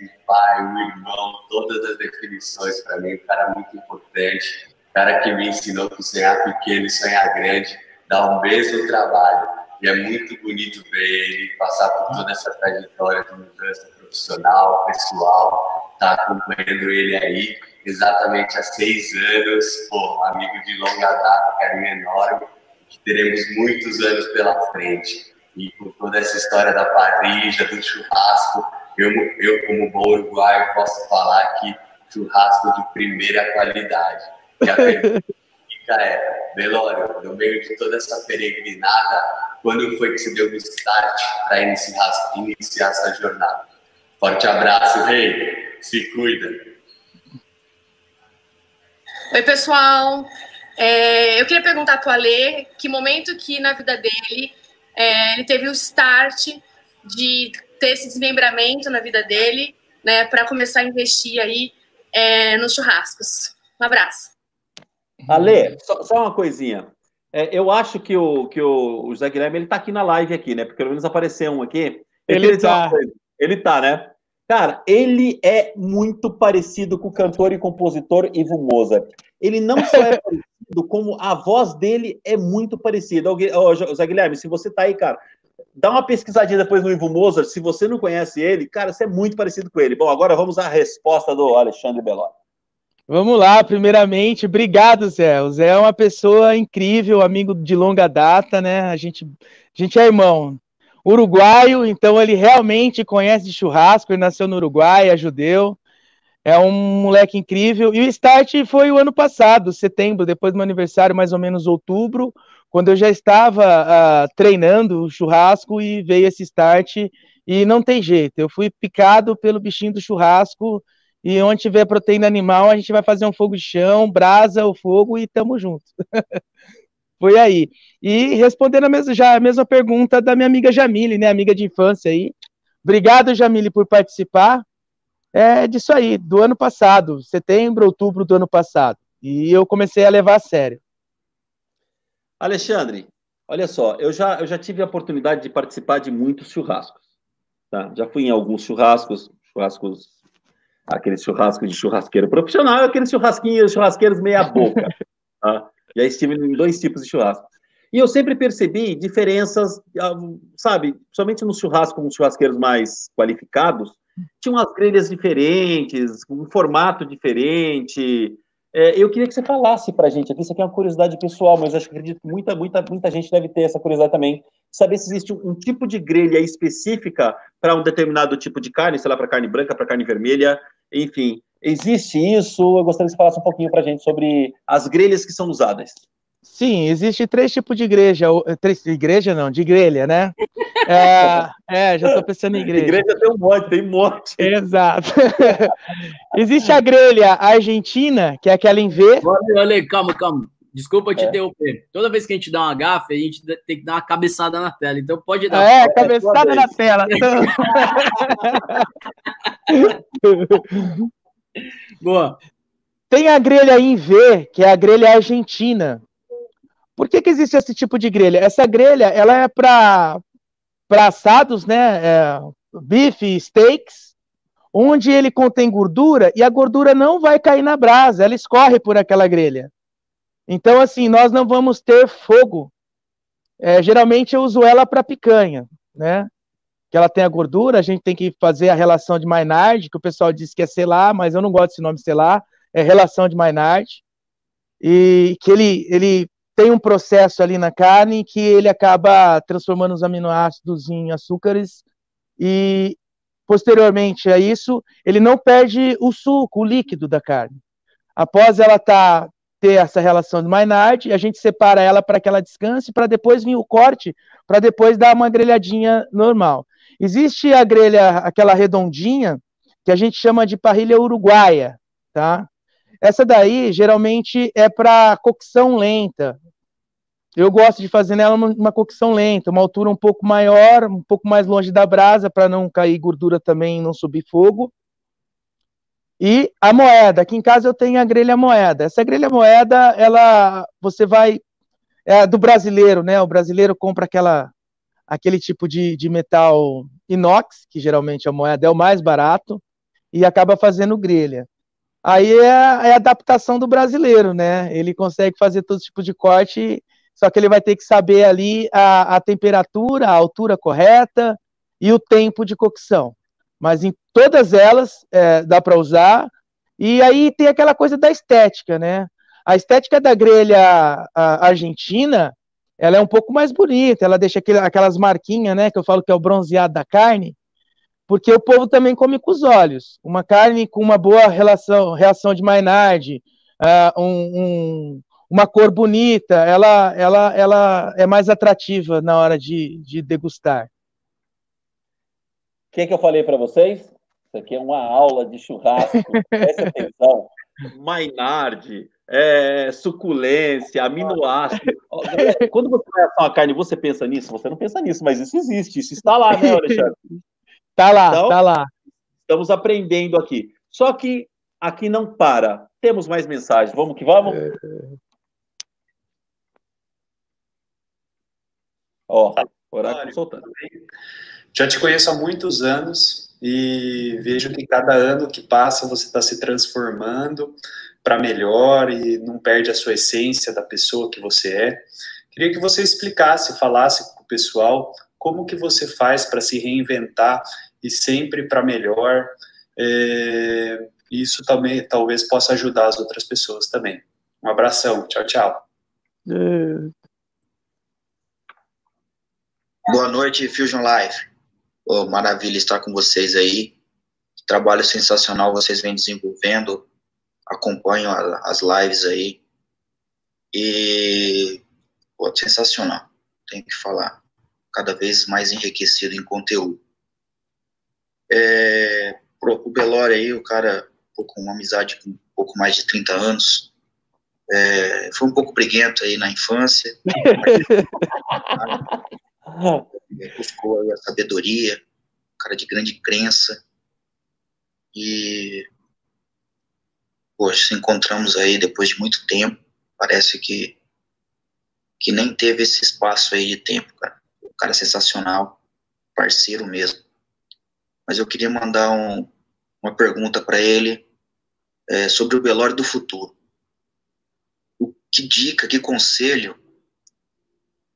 [SPEAKER 10] um pai, um irmão, todas as definições para mim, um cara muito importante, cara que me ensinou que sonhar pequeno e sonhar grande dá o mesmo trabalho. E é muito bonito ver ele passar por toda essa trajetória de mudança profissional, pessoal, tá acompanhando ele aí exatamente há seis anos, pô, amigo de longa data, carinho enorme, que teremos muitos anos pela frente. E com toda essa história da parrilla, do churrasco, eu, eu como bom uruguaio, posso falar que churrasco de primeira qualidade. E a pergunta é, Belório, no meio de toda essa peregrinada, quando foi que você deu o start para iniciar, iniciar essa jornada? Forte abraço, rei. Se cuida.
[SPEAKER 11] Oi, pessoal. É, eu queria perguntar para o Alê que momento que na vida dele é, ele teve o start de ter esse desmembramento na vida dele, né, para começar a investir aí é, nos churrascos. Um abraço.
[SPEAKER 2] Ale, só, só uma coisinha. É, eu acho que o, que o, o Zé Guilherme ele tá aqui na live aqui, né? Porque pelo menos apareceu um aqui.
[SPEAKER 4] Ele tá.
[SPEAKER 2] Ele tá, né? Cara, ele é muito parecido com o cantor e compositor Ivo Mozart. Ele não só é parecido, como a voz dele é muito parecida. Ô, Zé Guilherme, se você tá aí, cara, dá uma pesquisadinha depois no Ivo Mozart. Se você não conhece ele, cara, você é muito parecido com ele. Bom, agora vamos à resposta do Alexandre Beló.
[SPEAKER 4] Vamos lá, primeiramente, obrigado, Zé. O Zé é uma pessoa incrível, amigo de longa data, né? A gente, a gente é irmão. Uruguaio, então ele realmente conhece de churrasco, ele nasceu no Uruguai, é judeu. É um moleque incrível. E o start foi o ano passado, setembro, depois do meu aniversário, mais ou menos outubro, quando eu já estava uh, treinando o churrasco e veio esse start. E não tem jeito, eu fui picado pelo bichinho do churrasco e onde tiver proteína animal, a gente vai fazer um fogo de chão, brasa o fogo e tamo junto. Foi aí. E respondendo a mesma, já a mesma pergunta da minha amiga Jamile, né, amiga de infância aí. Obrigado, Jamile, por participar. É disso aí, do ano passado, setembro, outubro do ano passado. E eu comecei a levar a sério.
[SPEAKER 2] Alexandre, olha só, eu já, eu já tive a oportunidade de participar de muitos churrascos. Tá? Já fui em alguns churrascos, churrascos aquele churrasco de churrasqueiro profissional aqueles churrasquinhos, churrasqueiros meia boca. tá? Já estive em dois tipos de churrasco. E eu sempre percebi diferenças, ah, sabe, somente nos churrascos com os churrasqueiros mais qualificados, tinham umas grelhas diferentes, um formato diferente. É, eu queria que você falasse para a gente aqui, isso aqui é uma curiosidade pessoal, mas acho que acredito que muita, muita, muita gente deve ter essa curiosidade também, saber se existe um, um tipo de grelha específica para um determinado tipo de carne, sei lá, para carne branca, para carne vermelha, enfim, existe isso? Eu gostaria que você falasse um pouquinho para a gente sobre as grelhas que são usadas.
[SPEAKER 4] Sim, existe três tipos de igreja. Três, igreja não, de grelha, né? É, é já estou pensando em igreja.
[SPEAKER 2] Igreja tem um monte, tem um monte.
[SPEAKER 4] Exato. existe a grelha argentina, que é aquela em V.
[SPEAKER 1] Olha, olha, calma, calma. Desculpa te é. interromper. Toda vez que a gente dá uma gafe, a gente tem que dar uma cabeçada na tela. Então pode dar.
[SPEAKER 4] É, cabeçada na tela.
[SPEAKER 1] Boa.
[SPEAKER 4] Tem a grelha em V, que é a grelha argentina. Por que, que existe esse tipo de grelha? Essa grelha ela é para assados, né? É, bife, steaks, onde ele contém gordura e a gordura não vai cair na brasa, ela escorre por aquela grelha. Então, assim, nós não vamos ter fogo. É, geralmente eu uso ela para picanha, né? Que ela tem a gordura, a gente tem que fazer a relação de Maynard, que o pessoal diz que é selar, mas eu não gosto desse nome selar, é relação de Maynard. E que ele, ele tem um processo ali na carne que ele acaba transformando os aminoácidos em açúcares e posteriormente a isso, ele não perde o suco, o líquido da carne. Após ela tá ter essa relação de Maynard, a gente separa ela para que ela descanse, para depois vir o corte, para depois dar uma grelhadinha normal. Existe a grelha, aquela redondinha, que a gente chama de parrilha uruguaia, tá? Essa daí, geralmente, é para cocção lenta. Eu gosto de fazer nela uma, uma cocção lenta, uma altura um pouco maior, um pouco mais longe da brasa, para não cair gordura também e não subir fogo. E a moeda, aqui em casa eu tenho a grelha moeda. Essa grelha moeda, ela, você vai, é do brasileiro, né? O brasileiro compra aquela, aquele tipo de, de metal inox, que geralmente a moeda é o mais barato, e acaba fazendo grelha. Aí é, é a adaptação do brasileiro, né? Ele consegue fazer todo tipo de corte, só que ele vai ter que saber ali a, a temperatura, a altura correta e o tempo de cocção mas em todas elas é, dá para usar. E aí tem aquela coisa da estética, né? A estética da grelha argentina, ela é um pouco mais bonita, ela deixa aquele, aquelas marquinhas, né, que eu falo que é o bronzeado da carne, porque o povo também come com os olhos. Uma carne com uma boa relação, reação de Maynard, uh, um, um, uma cor bonita, ela, ela, ela é mais atrativa na hora de, de degustar.
[SPEAKER 2] O que, que eu falei para vocês? Isso aqui é uma aula de churrasco. Presta atenção. Maynard, é, suculência, aminoácido. Quando você vai assar uma carne, você pensa nisso? Você não pensa nisso, mas isso existe, isso está lá, né, Alexandre?
[SPEAKER 4] Tá lá, então, tá lá.
[SPEAKER 2] Estamos aprendendo aqui. Só que aqui não para. Temos mais mensagens. Vamos que vamos? É... Ó, oráculo soltando.
[SPEAKER 12] Já te conheço há muitos anos e vejo que cada ano que passa você está se transformando para melhor e não perde a sua essência da pessoa que você é. Queria que você explicasse, falasse para o pessoal como que você faz para se reinventar e sempre para melhor. É, isso também talvez possa ajudar as outras pessoas também. Um abração, tchau, tchau. É.
[SPEAKER 13] Boa noite, Fusion Life. Oh, maravilha estar com vocês aí. Trabalho sensacional vocês vêm desenvolvendo acompanho as lives aí. E, pô, sensacional, tenho que falar. Cada vez mais enriquecido em conteúdo. É, o Belore aí, o cara, com uma amizade com um pouco mais de 30 anos, é, foi um pouco briguento aí na infância. buscou aí a sabedoria, um cara de grande crença. E Poxa, se encontramos aí depois de muito tempo. Parece que, que nem teve esse espaço aí de tempo, cara. O cara é sensacional, parceiro mesmo. Mas eu queria mandar um, uma pergunta para ele é, sobre o velório do futuro. O, que dica, que conselho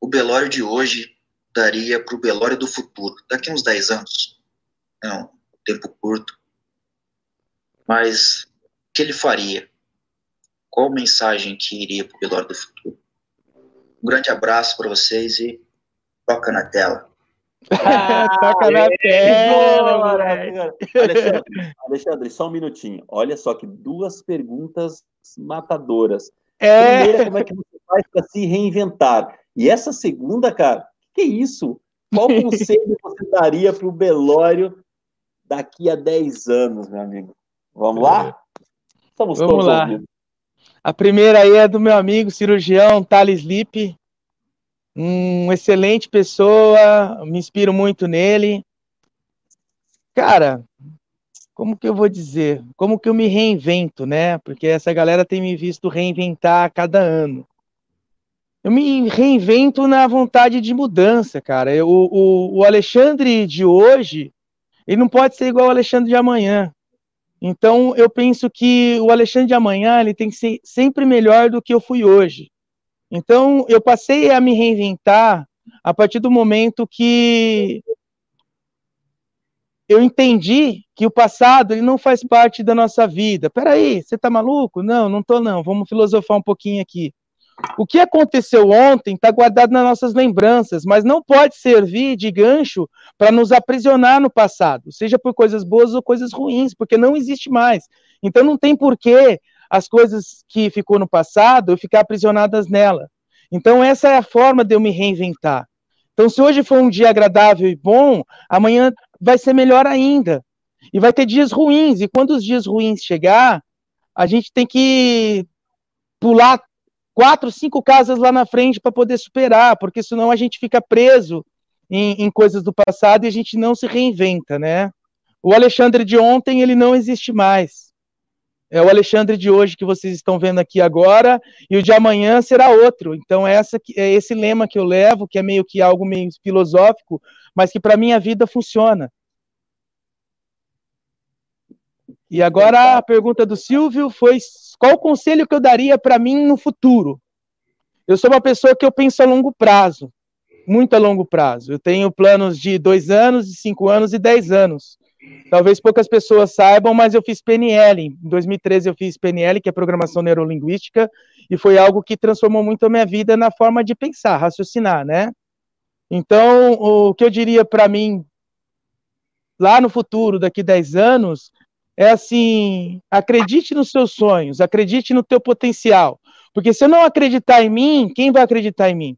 [SPEAKER 13] o velório de hoje daria para o velório do futuro? Daqui uns 10 anos? Não, tempo curto. Mas que ele faria? Qual mensagem que iria para o velório do futuro? Um grande abraço para vocês e toca na tela.
[SPEAKER 4] Ah, toca na tela,
[SPEAKER 2] Alexandre, Alexandre, só um minutinho. Olha só que duas perguntas matadoras. É. Primeira, como é que você faz para se reinventar? E essa segunda, cara, que é isso? Qual conselho você daria para o velório daqui a 10 anos, meu amigo? Vamos lá?
[SPEAKER 4] Estamos Vamos lá. Ouvindo. A primeira aí é do meu amigo cirurgião Thales Lippe, um excelente pessoa, me inspiro muito nele. Cara, como que eu vou dizer? Como que eu me reinvento, né? Porque essa galera tem me visto reinventar a cada ano. Eu me reinvento na vontade de mudança, cara. Eu, o, o Alexandre de hoje, ele não pode ser igual ao Alexandre de amanhã. Então, eu penso que o Alexandre de amanhã ele tem que ser sempre melhor do que eu fui hoje. Então, eu passei a me reinventar a partir do momento que eu entendi que o passado ele não faz parte da nossa vida. Peraí, você tá maluco? Não, não tô não. Vamos filosofar um pouquinho aqui. O que aconteceu ontem está guardado nas nossas lembranças, mas não pode servir de gancho para nos aprisionar no passado, seja por coisas boas ou coisas ruins, porque não existe mais. Então não tem porquê as coisas que ficou no passado eu ficar aprisionadas nela. Então essa é a forma de eu me reinventar. Então se hoje foi um dia agradável e bom, amanhã vai ser melhor ainda. E vai ter dias ruins, e quando os dias ruins chegar, a gente tem que pular quatro, cinco casas lá na frente para poder superar, porque senão a gente fica preso em, em, coisas do passado e a gente não se reinventa, né? O Alexandre de ontem, ele não existe mais. É o Alexandre de hoje que vocês estão vendo aqui agora, e o de amanhã será outro. Então, essa, é esse lema que eu levo, que é meio que algo meio filosófico, mas que para minha vida funciona. E agora a pergunta do Silvio foi qual o conselho que eu daria para mim no futuro? Eu sou uma pessoa que eu penso a longo prazo, muito a longo prazo. Eu tenho planos de dois anos, de cinco anos e dez anos. Talvez poucas pessoas saibam, mas eu fiz PNL. Em 2013 eu fiz PNL, que é Programação Neurolinguística, e foi algo que transformou muito a minha vida na forma de pensar, raciocinar, né? Então, o que eu diria para mim lá no futuro, daqui 10 anos, é assim: acredite nos seus sonhos, acredite no teu potencial. Porque se eu não acreditar em mim, quem vai acreditar em mim?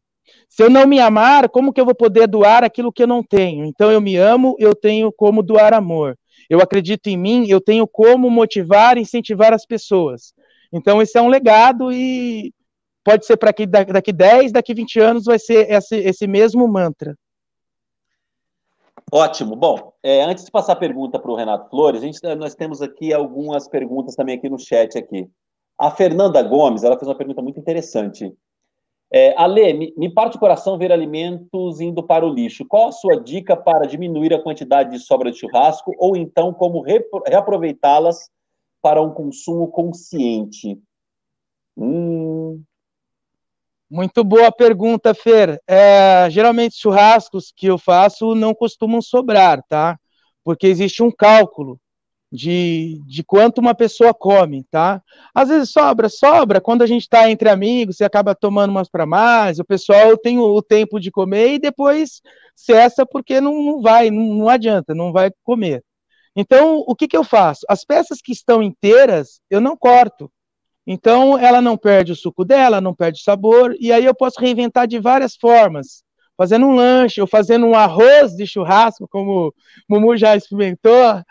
[SPEAKER 4] Se eu não me amar, como que eu vou poder doar aquilo que eu não tenho? Então eu me amo, eu tenho como doar amor. eu acredito em mim, eu tenho como motivar e incentivar as pessoas. Então, esse é um legado e pode ser para daqui 10, daqui 20 anos vai ser esse, esse mesmo mantra.
[SPEAKER 2] Ótimo. Bom, é, antes de passar a pergunta para o Renato Flores, a gente, nós temos aqui algumas perguntas também aqui no chat aqui. A Fernanda Gomes, ela fez uma pergunta muito interessante. É, Ale, me, me parte o coração ver alimentos indo para o lixo. Qual a sua dica para diminuir a quantidade de sobra de churrasco ou então como reaproveitá-las para um consumo consciente? Hum.
[SPEAKER 4] Muito boa pergunta, Fer. É, geralmente, churrascos que eu faço não costumam sobrar, tá? Porque existe um cálculo de, de quanto uma pessoa come, tá? Às vezes sobra, sobra. Quando a gente está entre amigos, você acaba tomando umas para mais, o pessoal tem o, o, tempo de comer e depois cessa porque não, não vai, não, não, adianta, não vai comer. Então, o que, que eu faço? As peças que estão inteiras, eu não corto. Então, ela não perde o suco dela, não perde o sabor, e aí eu posso reinventar de várias formas fazendo um lanche ou fazendo um arroz de churrasco, como o Mumu já experimentou.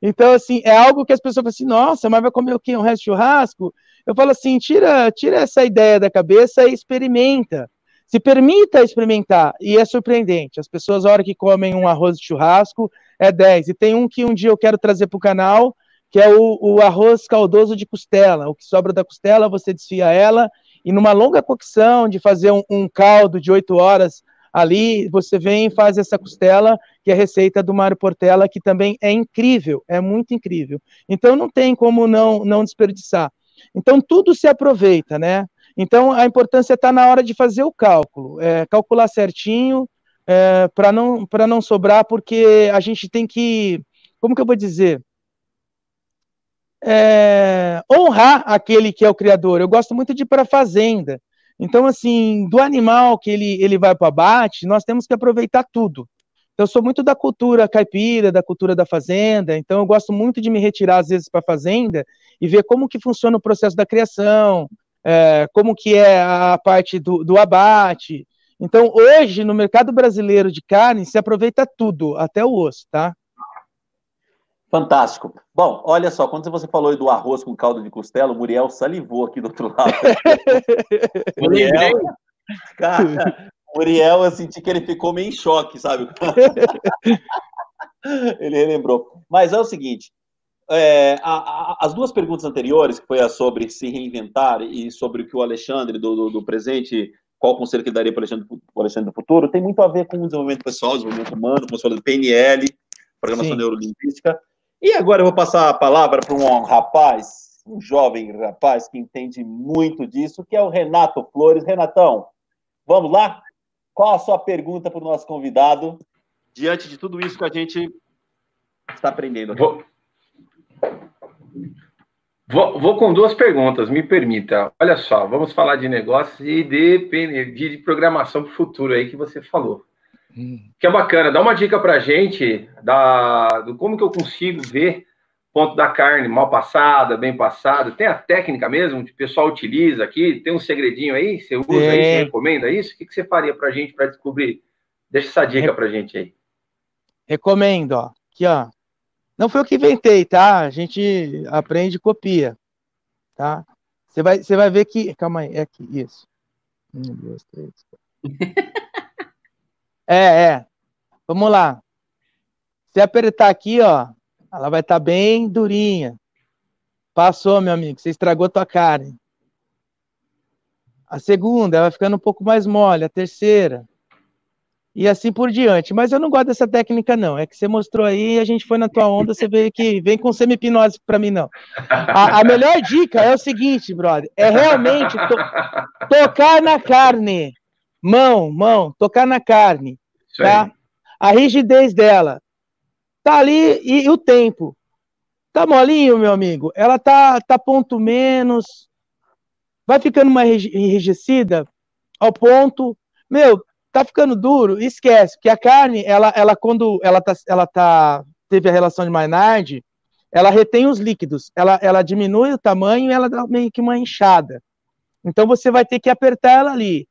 [SPEAKER 4] Então, assim, é algo que as pessoas falam assim, nossa, mas vai comer o quê? Um resto de churrasco? Eu falo assim, tira, tira essa ideia da cabeça e experimenta. Se permita experimentar, e é surpreendente. As pessoas, a hora que comem um arroz de churrasco, é 10. E tem um que um dia eu quero trazer para o canal, que é o, o, arroz caldoso de costela. O que sobra da costela, você desfia ela, e numa longa cocção de fazer um, um caldo de 8 horas ali você vem e faz essa costela, que é a receita do Mário Portela, que também é incrível, é muito incrível. Então não tem como não, não desperdiçar. Então tudo se aproveita, né? Então a importância está na hora de fazer o cálculo, é, calcular certinho, é, para não, não sobrar, porque a gente tem que, como que eu vou dizer? É, honrar aquele que é o criador. Eu gosto muito de ir para a fazenda. Então, assim, do animal que ele, ele vai para o abate, nós temos que aproveitar tudo. Eu sou muito da cultura caipira, da cultura da fazenda, então eu gosto muito de me retirar, às vezes, para a fazenda e ver como que funciona o processo da criação, é, como que é a parte do, do abate. Então, hoje, no mercado brasileiro de carne, se aproveita tudo, até o osso, tá?
[SPEAKER 2] Fantástico. Bom, olha só, quando você falou do arroz com caldo de costela, o Muriel salivou aqui do outro lado. Muriel, cara, Muriel, eu senti que ele ficou meio em choque, sabe? ele relembrou. Mas é o seguinte, é, a, a, as duas perguntas anteriores, que foi a sobre se reinventar e sobre o que o Alexandre, do, do, do presente, qual conselho que ele daria para o Alexandre, Alexandre do futuro, tem muito a ver com o desenvolvimento pessoal, desenvolvimento humano, como você falou do PNL, Programação Sim. Neurolinguística, e agora eu vou passar a palavra para um rapaz, um jovem rapaz que entende muito disso, que é o Renato Flores. Renatão, vamos lá? Qual a sua pergunta para o nosso convidado, diante de tudo isso que a gente está aprendendo aqui?
[SPEAKER 5] Vou, vou, vou com duas perguntas, me permita. Olha só, vamos falar de negócios e de, de programação para o futuro aí que você falou. Que é bacana. Dá uma dica para gente da, do como que eu consigo ver ponto da carne mal passada, bem passada. Tem a técnica mesmo que o pessoal utiliza aqui? Tem um segredinho aí? Você usa é. aí? Você recomenda isso? O que, que você faria para a gente para descobrir? Deixa essa dica para a gente aí.
[SPEAKER 4] Recomendo, ó. Aqui, ó. Não foi eu que inventei, tá? A gente aprende e copia, tá? Você vai, você vai ver que... Calma aí, é aqui, isso. Um, dois, três, quatro. É, é. Vamos lá. Se apertar aqui, ó, ela vai estar tá bem durinha. Passou, meu amigo, você estragou tua carne. A segunda, ela vai ficando um pouco mais mole. A terceira. E assim por diante. Mas eu não gosto dessa técnica, não. É que você mostrou aí, a gente foi na tua onda, você veio que vem com semi-hipnose para mim, não. A, a, melhor dica é o seguinte, brother. É realmente to tocar na carne. Mão, mão, tocar na carne. tá? A rigidez dela. Tá ali e, e, o tempo. Tá molinho, meu amigo? Ela tá, tá ponto menos. Vai ficando mais enrijecida ao ponto. Meu, tá ficando duro, esquece. Que a carne, ela, ela quando ela tá, ela tá, teve a relação de Maynard, ela retém os líquidos. Ela, ela diminui o tamanho e ela dá meio que uma inchada. Então você vai ter que apertar ela ali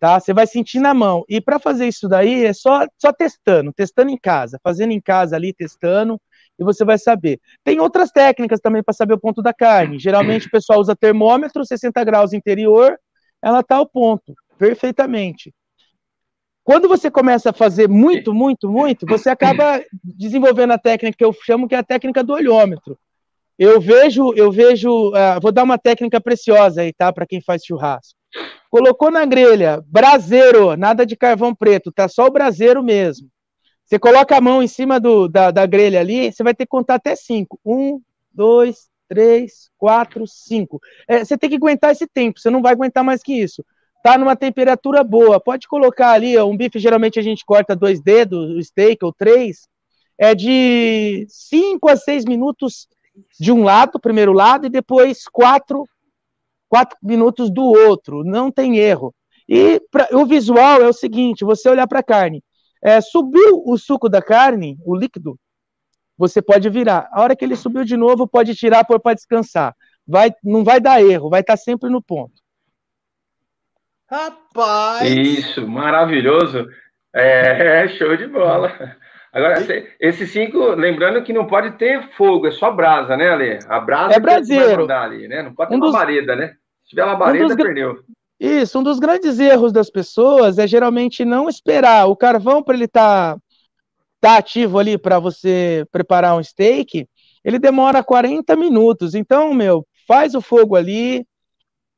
[SPEAKER 4] tá? Você vai sentir na mão. E para fazer isso daí é só, só testando, testando em casa, fazendo em casa ali, testando. e você vai saber. Tem outras técnicas também para saber o ponto da carne. Geralmente o pessoal usa termômetro, 60 graus interior, ela está ao ponto, perfeitamente. Quando você começa a fazer muito, muito, muito, você acaba desenvolvendo a técnica que eu chamo que é a técnica do olhômetro. Eu vejo, eu vejo, uh, vou dar uma técnica preciosa aí, tá, para quem faz churrasco. Colocou na grelha, braseiro, nada de carvão preto, tá só o braseiro mesmo. Você coloca a mão em cima do, da, da grelha ali, você vai ter que contar até cinco. Um, dois, três, quatro, cinco. É, você tem que aguentar esse tempo, você não vai aguentar mais que isso. Tá numa temperatura boa, pode colocar ali, um bife geralmente a gente corta dois dedos, o steak ou três, é de cinco a seis minutos de um lado, primeiro lado, e depois quatro, quatro minutos do outro, não tem erro. E pra, o visual é o seguinte, você olhar para a carne, é, subiu o suco da carne, o líquido, você pode virar. A hora que ele subiu de novo, pode tirar pôr para descansar. Vai, não vai dar erro, vai estar tá sempre no ponto.
[SPEAKER 5] Rapaz! Isso, maravilhoso. É, show de bola. Agora, esses cinco, lembrando que não pode ter fogo, é só brasa, né, Ale? A brasa
[SPEAKER 4] é braseiro.
[SPEAKER 5] ali, né? Não pode ter um dos... labareda, né? Se tiver labareda, um dos... perdeu.
[SPEAKER 4] Isso, um dos grandes erros das pessoas é geralmente não esperar o carvão para ele estar tá, tá ativo ali para você preparar um steak, ele demora 40 minutos. Então, meu, faz o fogo ali,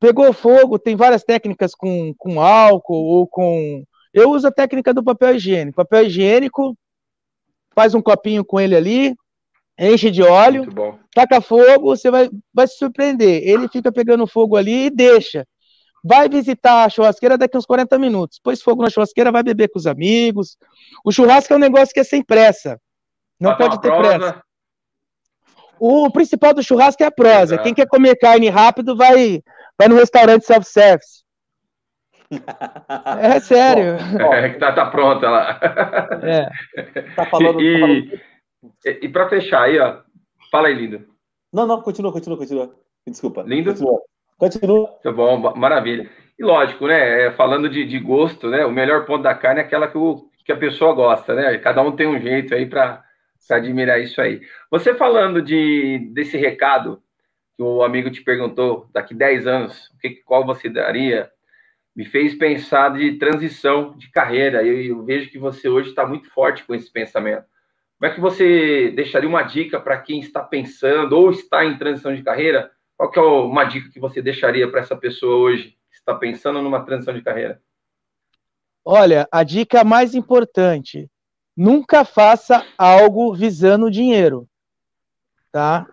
[SPEAKER 4] pegou fogo, tem várias técnicas com, com álcool ou com. Eu uso a técnica do papel higiênico. Papel higiênico, faz um copinho com ele ali, enche de óleo, taca fogo, você vai, vai se surpreender. Ele fica pegando fogo ali e deixa. Vai visitar a churrasqueira daqui uns 40 minutos. Pôs fogo na churrasqueira, vai beber com os amigos. O churrasco é um negócio que é sem pressa. Não pode ter prosa. pressa. O principal do churrasco é a prosa. Exato. Quem quer comer carne rápido vai, vai no restaurante self-service. É sério.
[SPEAKER 5] Bom, é que tá, tá pronta lá. É. Tá falando. E, tá falando... e, e para fechar aí, ó. Fala aí, lindo.
[SPEAKER 2] Não, não, continua, continua, continua. Desculpa.
[SPEAKER 5] Lindo?
[SPEAKER 2] Continua. Continua.
[SPEAKER 5] Tá bom, maravilha. E lógico, né? É, falando de, de, gosto, né? O melhor ponto da carne é aquela que, o, que a pessoa gosta, né? Cada um tem um jeito aí para admirar isso aí. Você falando de, desse recado que o amigo te perguntou, daqui 10 anos, o que, qual você daria? Me fez pensar de transição de carreira. Eu, eu vejo que você hoje está muito forte com esse pensamento. Como é que você deixaria uma dica para quem está pensando ou está em transição de carreira? Qual que é uma dica que você deixaria para essa pessoa hoje que está pensando numa transição de carreira?
[SPEAKER 4] Olha, a dica mais importante: nunca faça algo visando dinheiro, tá?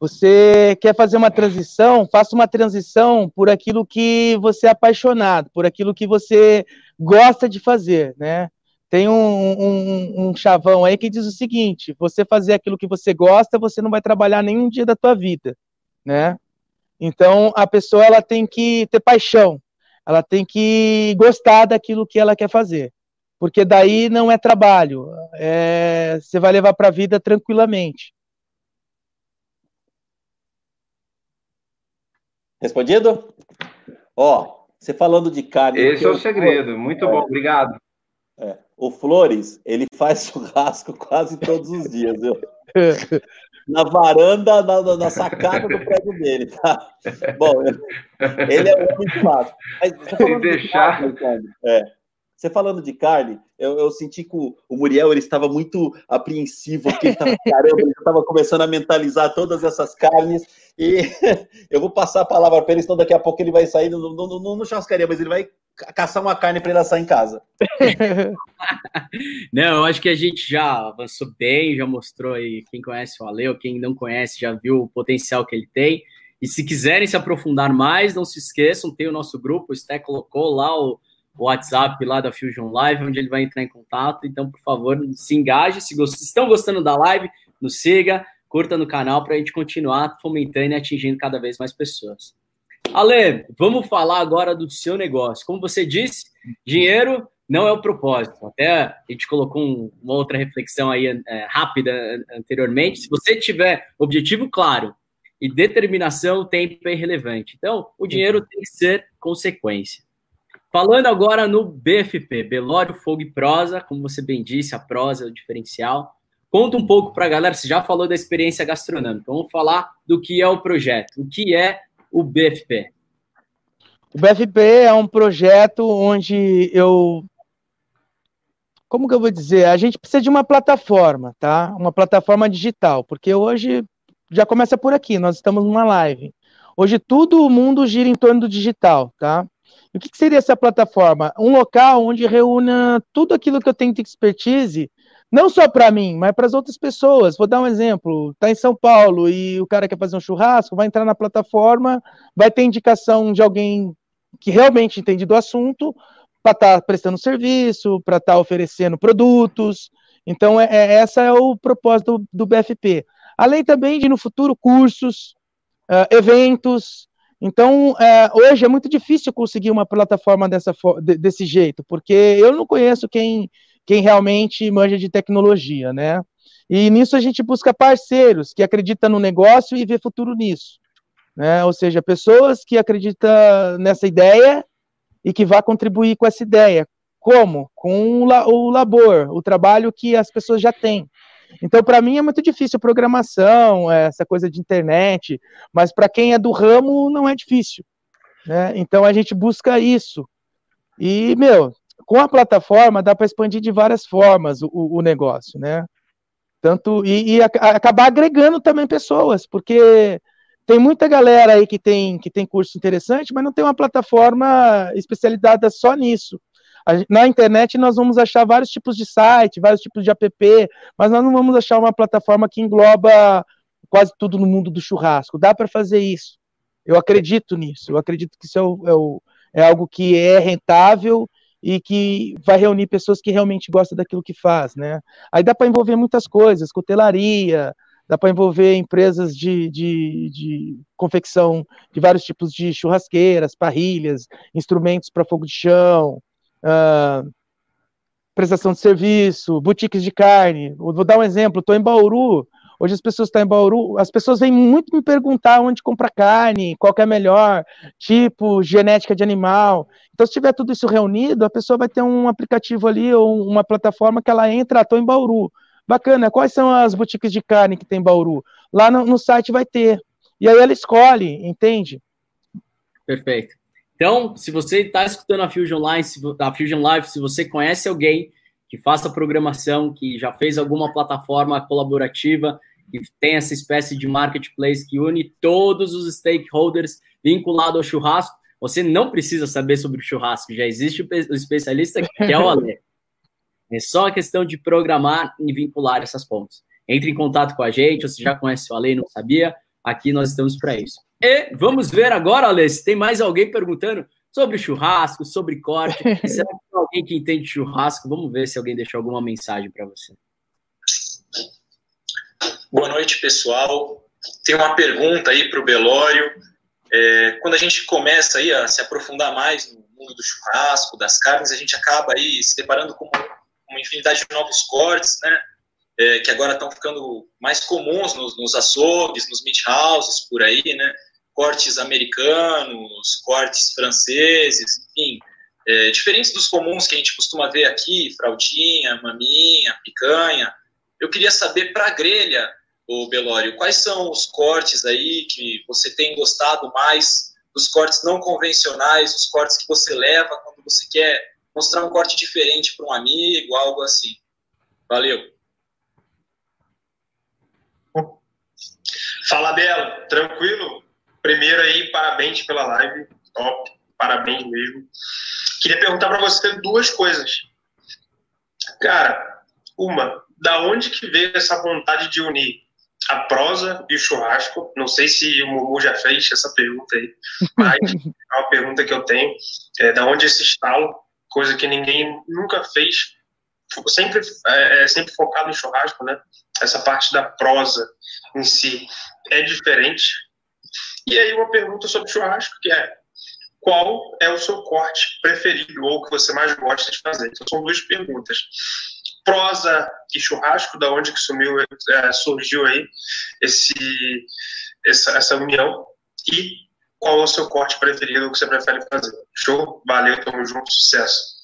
[SPEAKER 4] Você quer fazer uma transição? Faça uma transição por aquilo que você é apaixonado, por aquilo que você gosta de fazer, né? Tem um, um, um, chavão aí que diz o seguinte: você fazer aquilo que você gosta, você não vai trabalhar nenhum dia da tua vida né? Então a pessoa ela tem que ter paixão, ela tem que gostar daquilo que ela quer fazer, porque daí não é trabalho, é, você vai levar para a vida tranquilamente.
[SPEAKER 2] Respondido? Ó, você falando de carne.
[SPEAKER 5] Esse é o segredo. Muito é, bom, obrigado.
[SPEAKER 2] É, o Flores, ele faz churrasco quase todos os dias, viu? na varanda, na, na, sacada do prédio dele, tá? Bom, ele é muito fácil. Mas falando deixar... de carne, é, você falando de carne, eu, eu senti que o, o, Muriel ele estava muito apreensivo, porque ele estava, caramba, ele estava começando a mentalizar todas essas carnes, e eu vou passar a palavra para ele, senão daqui a pouco ele vai sair, no, no, no, no churrascaria, mas ele vai caçar uma carne para ele assar em casa.
[SPEAKER 1] não, eu acho que a gente já avançou bem, já mostrou aí quem conhece o Ale, ou quem não conhece já viu o potencial que ele tem. E se quiserem se aprofundar mais, não se esqueçam, tem o nosso grupo, o Sté colocou lá o WhatsApp lá da Fusion Live, onde ele vai entrar em contato. Então, por favor, se engaje. Se gost... estão gostando da live, nos siga, curta no canal para a gente continuar fomentando e atingindo cada vez mais pessoas. Ale, vamos falar agora do seu negócio. Como você disse, dinheiro não é o propósito. Até a gente colocou um, uma outra reflexão aí é, rápida anteriormente. Se você tiver objetivo claro e determinação, o tempo é irrelevante. Então, o dinheiro tem que ser consequência. Falando agora no BFP, Belório, Fogo e Prosa, como você bem disse, a prosa é o diferencial. conta um pouco para a galera. Você já falou da experiência gastronômica. Vamos falar do que é o projeto. O que é o BFP?
[SPEAKER 4] O BFP é um projeto onde eu. Como que eu vou dizer? A gente precisa de uma plataforma, tá? Uma plataforma digital, porque hoje já começa por aqui, nós estamos numa live. Hoje todo mundo gira em torno do digital, tá? O que seria essa plataforma? Um local onde reúna tudo aquilo que eu tenho de expertise, não só para mim, mas para as outras pessoas. Vou dar um exemplo: está em São Paulo e o cara quer fazer um churrasco, vai entrar na plataforma, vai ter indicação de alguém que realmente entende do assunto para estar tá prestando serviço, para estar tá oferecendo produtos. Então, é, é, essa é o propósito do, do, BFP. Além também de, no futuro, cursos, uh, eventos. Então, uh, hoje é muito difícil conseguir uma plataforma dessa, desse jeito, porque eu não conheço quem, quem realmente manja de tecnologia, né? E nisso a gente busca parceiros que acreditam no negócio e vê futuro nisso né? Ou seja, pessoas que acreditam nessa ideia e que vá contribuir com essa ideia. Como? Com o labor, o trabalho que as pessoas já têm. Então, para mim é muito difícil programação, essa coisa de internet, mas para quem é do ramo não é difícil. Né? Então a gente busca isso. E, meu, com a plataforma dá para expandir de várias formas o, o negócio, né? Tanto, e, e a, acabar agregando também pessoas, porque tem muita galera aí que tem, que tem curso interessante, mas não tem uma plataforma especializada só nisso. Na internet nós vamos achar vários tipos de site, vários tipos de app, mas nós não vamos achar uma plataforma que engloba quase tudo no mundo do churrasco. Dá para fazer isso. Eu acredito nisso. Eu acredito que isso é, o, é, o, é algo que é rentável e que vai reunir pessoas que realmente gostam daquilo que faz, né? Aí dá para envolver muitas coisas, cutelaria, dá para envolver empresas de, de, de, confecção de vários tipos de churrasqueiras, parrilhas, instrumentos para fogo de chão, uh, prestação de serviço, boutiques de carne. Vou dar um exemplo, estou em Bauru, hoje as pessoas estão em Bauru, as pessoas vêm muito me perguntar onde comprar carne, qual é melhor, tipo, genética de animal. Então, se tiver tudo isso reunido, a pessoa vai ter um aplicativo ali ou uma plataforma que ela entra, estou em Bauru Bacana, quais são as boutiques de carne que tem em Bauru? Lá no, no site vai ter. E aí ela escolhe, entende?
[SPEAKER 1] Perfeito. Então, se você está escutando a Fusion Live, a Fusion Live, se você conhece alguém que faça programação, que já fez alguma plataforma colaborativa, que tem essa espécie de marketplace que une todos os stakeholders vinculados ao churrasco, você não precisa saber sobre o churrasco, já existe o especialista que é o Ale. É só a questão de programar e vincular essas pontes. Entre em contato com a gente, você já conhece o Ale, não sabia? Aqui nós estamos para isso. E vamos ver agora, Ale, se tem mais alguém perguntando sobre churrasco, sobre corte. Será que tem alguém que entende churrasco? Vamos ver se alguém deixou alguma mensagem para você.
[SPEAKER 14] Boa noite, pessoal. Tem uma pergunta aí para o Belório. É, quando a gente começa aí a se aprofundar mais no mundo do churrasco, das carnes, a gente acaba aí se deparando com uma infinidade de novos cortes, né? É, que agora estão ficando mais comuns nos, nos açougues, nos meat houses, por aí, né? Cortes americanos, cortes franceses, enfim, é, diferentes dos comuns que a gente costuma ver aqui, fraldinha, maminha, picanha. Eu queria saber para a grelha, o Belório, quais são os cortes aí que você tem gostado mais, dos cortes não convencionais, os cortes que você leva quando você quer mostrar um corte diferente para um amigo, algo assim. Valeu.
[SPEAKER 15] Fala, Belo. Tranquilo? Primeiro aí, parabéns pela live. Top. Parabéns mesmo. Queria perguntar para você duas coisas. Cara, uma, da onde que veio essa vontade de unir a prosa e o churrasco? Não sei se o Mumu já fez essa pergunta aí, mas é uma pergunta que eu tenho. É, da onde esse estalo? coisa que ninguém nunca fez, sempre, é, é, sempre focado em churrasco, né? Essa parte da prosa em si é diferente. E aí uma pergunta sobre churrasco, que é qual é o seu corte preferido ou que você mais gosta de fazer? Então são duas perguntas. Prosa e churrasco, da onde que sumiu, é, surgiu aí esse, essa, essa união e qual é o seu corte preferido que você prefere fazer. Show? Valeu, tamo junto, sucesso.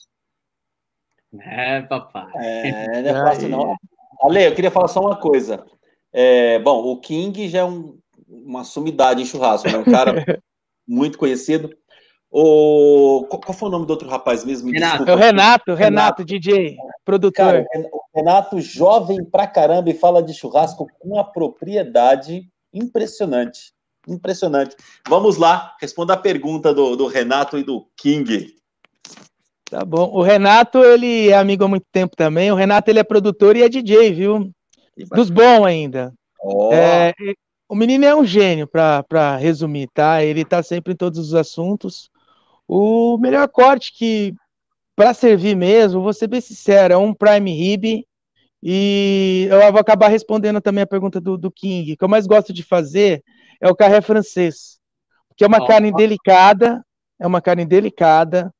[SPEAKER 1] É, papai.
[SPEAKER 2] É, não é fácil não. Ale, eu queria falar só uma coisa. É, bom, o King já é um, uma sumidade em churrasco, né? Um cara muito conhecido. O, qual foi o nome do outro rapaz mesmo?
[SPEAKER 4] Renato. É o Renato, Renato, Renato, DJ, produtor. Cara,
[SPEAKER 2] o Renato, jovem pra caramba, e fala de churrasco com uma propriedade impressionante. Impressionante. Vamos lá, responda a pergunta do, do Renato e do King.
[SPEAKER 4] Tá bom. O Renato, ele é amigo há muito tempo também. O Renato, ele é produtor e é DJ, viu? Dos bons ainda. Oh. É, o menino é um gênio, para resumir, tá? Ele tá sempre em todos os assuntos. O melhor corte que, para servir mesmo, vou ser bem sincero, é um Prime Rib. E eu vou acabar respondendo também a pergunta do, do King. O que eu mais gosto de fazer é o carré francês. Que é uma oh. carne delicada, é uma carne delicada,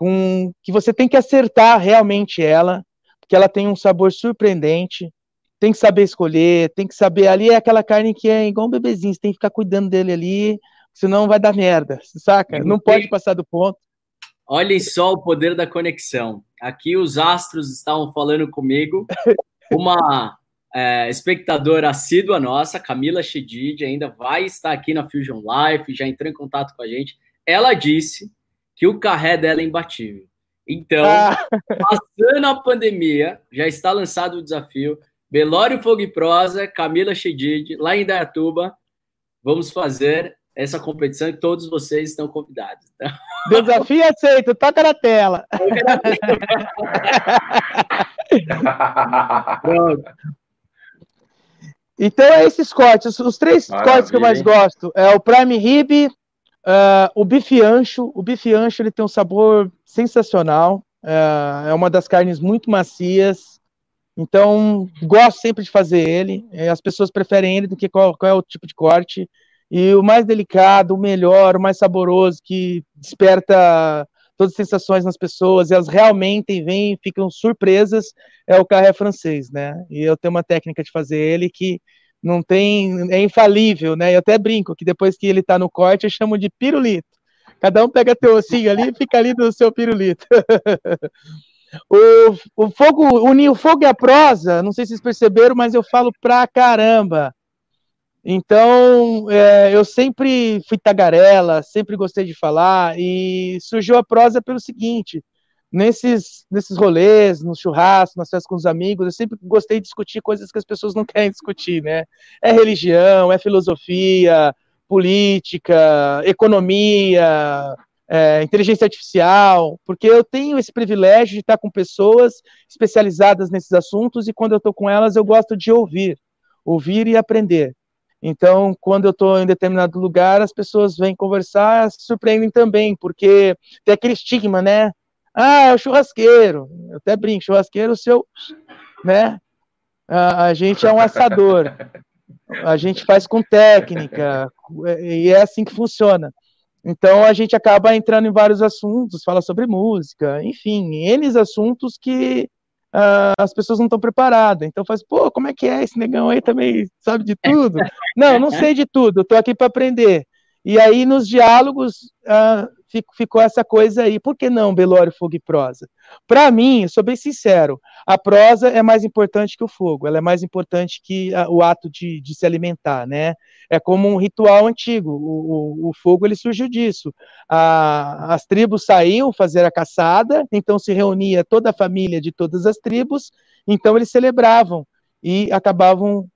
[SPEAKER 4] com que você tem que acertar realmente ela, porque ela tem um sabor surpreendente. Tem que saber escolher, tem que saber. Ali é aquela carne que é igual um bebezinho, você tem que ficar cuidando dele ali, senão vai dar merda, saca? Não pode passar do ponto.
[SPEAKER 1] Olhem só o poder da conexão. Aqui os astros estavam falando comigo. Uma é, espectadora assídua nossa, Camila Chedid, ainda vai estar aqui na Fusion Life, já entrou em contato com a gente. Ela disse que o carré dela é imbatível. Então, ah. passando a pandemia, já está lançado o desafio. Belório Fogo e Prosa, Camila Chedid, lá em Dayatuba. Vamos fazer essa competição e todos vocês estão convidados. Tá?
[SPEAKER 4] Desafio aceito, toca na tela. Então é esses cortes, os três Maravilha, cortes que eu mais gosto é o prime rib, uh, o bife ancho. O bife ancho ele tem um sabor sensacional, uh, é uma das carnes muito macias. Então gosto sempre de fazer ele. As pessoas preferem ele do que qual, qual é o tipo de corte. E o mais delicado, o melhor, o mais saboroso, que desperta todas as sensações nas pessoas, elas realmente vêm ficam surpresas, é o carré francês, né? E eu tenho uma técnica de fazer ele que não tem, é infalível, né? Eu até brinco que depois que ele tá no corte, eu chamo de pirulito. Cada um pega teu ossinho ali e fica ali no seu pirulito. o, o fogo, unir o fogo e a prosa, não sei se vocês perceberam, mas eu falo pra caramba. Então, é, eu sempre fui tagarela, sempre gostei de falar, e surgiu a prosa pelo seguinte: nesses, nesses rolês, no churrasco, nas festas com os amigos, eu sempre gostei de discutir coisas que as pessoas não querem discutir, né? É religião, é filosofia, política, economia, é, inteligência artificial, porque eu tenho esse privilégio de estar com pessoas especializadas nesses assuntos e quando eu estou com elas eu gosto de ouvir, ouvir e aprender. Então, quando eu estou em determinado lugar, as pessoas vêm conversar, surpreendem também, porque tem aquele estigma, né? Ah, é o churrasqueiro. Eu até brinco, churrasqueiro, o seu, né? A, gente é um assador. A gente faz com técnica, e é assim que funciona. Então a gente acaba entrando em vários assuntos, fala sobre música, enfim, N assuntos que uh, as pessoas não estão preparadas. Então faz, pô, como é que é esse negão aí também sabe de tudo? não, não sei de tudo, estou aqui para aprender. E aí nos diálogos uh, ficou essa coisa aí. Por que não Belório, Fogo e Prosa? Para mim, sou bem sincero, a prosa é mais importante que o fogo, ela é mais importante que a, o ato de, de, se alimentar, né? É como um ritual antigo, o, o, o fogo ele surgiu disso. A, as tribos saíam fazer a caçada, então se reunia toda a família de todas as tribos, então eles celebravam e acabavam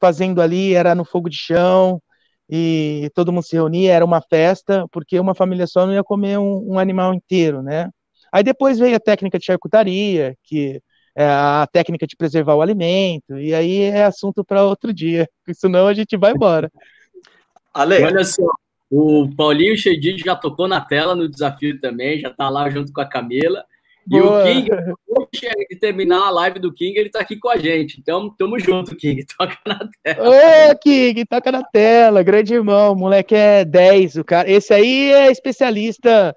[SPEAKER 4] fazendo ali, era no fogo de chão, e todo mundo se reunia, era uma festa, porque uma família só não ia comer um, um animal inteiro, né? Aí depois veio a técnica de charcutaria, que é a técnica de preservar o alimento, e aí é assunto para outro dia, senão a gente vai embora.
[SPEAKER 1] Ale. Olha só, o Paulinho Chedid já tocou na tela no desafio também, já está lá junto com a Camila. E Boa. o King, de terminar a live do King, ele tá aqui com a gente. Então, tamo junto, King. Toca na tela.
[SPEAKER 4] Ô, King, toca na tela. Grande irmão. O moleque é 10. O cara. Esse aí é especialista,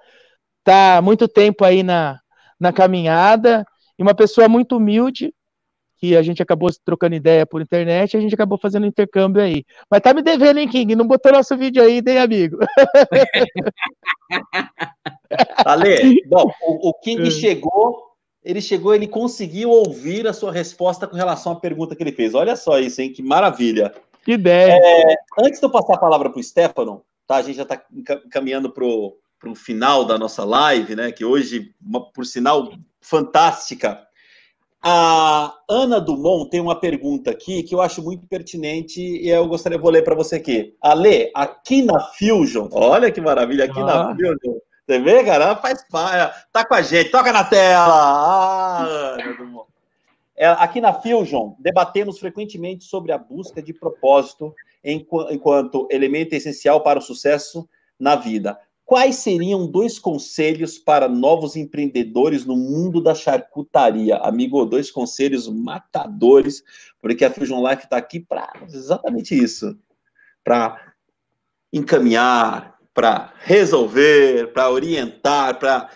[SPEAKER 4] tá há muito tempo aí na, na caminhada. E uma pessoa muito humilde, que a gente acabou trocando ideia por internet, a gente acabou fazendo intercâmbio aí. Mas tá me devendo, hein, King? Não botou nosso vídeo aí, nem amigo.
[SPEAKER 2] Ale, bom, o, o King é. chegou ele chegou, ele conseguiu ouvir a sua resposta com relação à pergunta que ele fez. Olha só isso, hein? Que maravilha.
[SPEAKER 4] Que ideia.
[SPEAKER 2] É, antes de eu passar a palavra para o Stefano, tá? A gente já está caminhando para o final da nossa live, né? Que hoje, uma, por sinal, fantástica. A Ana Dumont tem uma pergunta aqui que eu acho muito pertinente e eu gostaria, vou ler para você aqui. Ale, aqui na Fusion, olha que maravilha, aqui ah. na Fusion, você vê, cara? Faz tá com a gente, toca na tela. Ah, Ana Dumont. É, aqui na Fusion, debatemos frequentemente sobre a busca de propósito enquanto elemento essencial para o sucesso na vida. Quais seriam dois conselhos para novos empreendedores no mundo da charcutaria? Amigo, dois conselhos matadores, porque a Fusion Life está aqui para exatamente isso para encaminhar, para resolver, para orientar, para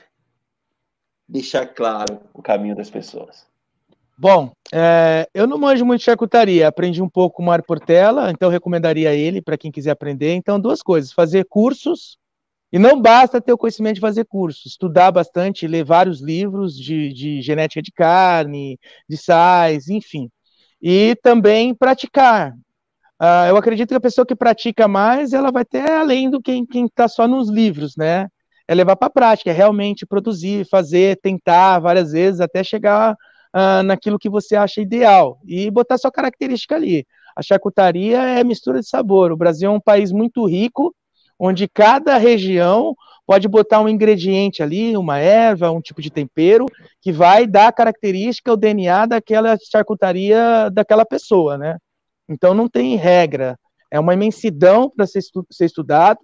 [SPEAKER 2] deixar claro o caminho das pessoas.
[SPEAKER 4] Bom, é, eu não manjo muito charcutaria, aprendi um pouco com o Mário Portela, então recomendaria ele para quem quiser aprender. Então, duas coisas: fazer cursos e não basta ter o conhecimento de fazer curso, estudar bastante, ler vários livros de, de genética de carne, de sais, enfim. E também praticar. Uh, eu acredito que a pessoa que pratica mais, ela vai ter além do quem está só nos livros, né? É levar para a prática, é realmente produzir, fazer, tentar várias vezes até chegar uh, naquilo que você acha ideal e botar sua característica ali. A charcutaria é mistura de sabor. O Brasil é um país muito rico onde cada região pode botar um ingrediente ali, uma erva, um tipo de tempero, que vai dar a característica, o DNA daquela charcutaria daquela pessoa, né? Então não tem regra, é uma imensidão para ser, estu ser, estudado.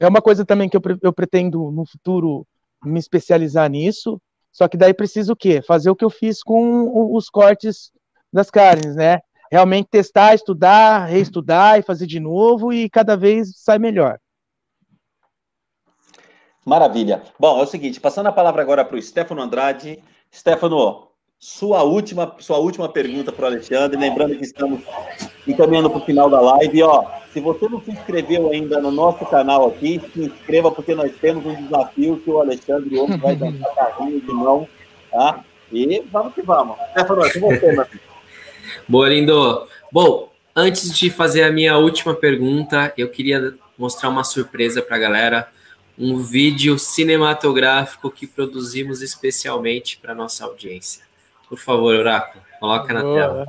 [SPEAKER 4] É uma coisa também que eu, eu pretendo no futuro me especializar nisso, só que daí preciso o quê? Fazer o que eu fiz com os cortes das carnes, né? Realmente testar, estudar, reestudar e fazer de novo e cada vez sai melhor.
[SPEAKER 2] Maravilha. Bom, é o seguinte, passando a palavra agora para o Stefano Andrade. Stefano, sua última, sua última pergunta para o Alexandre, lembrando que estamos encaminhando para o final da live. Ó, se você não se inscreveu ainda no nosso canal aqui, se inscreva, porque nós temos um desafio que o Alexandre hoje vai dar carrinho de mão, tá? E vamos que vamos. Stefano, com você, meu filho.
[SPEAKER 3] Boa, lindo. Bom, antes de fazer a minha última pergunta, eu queria mostrar uma surpresa para a galera um vídeo cinematográfico que produzimos especialmente para nossa audiência. Por favor, Oráculo, coloca na Boa. tela.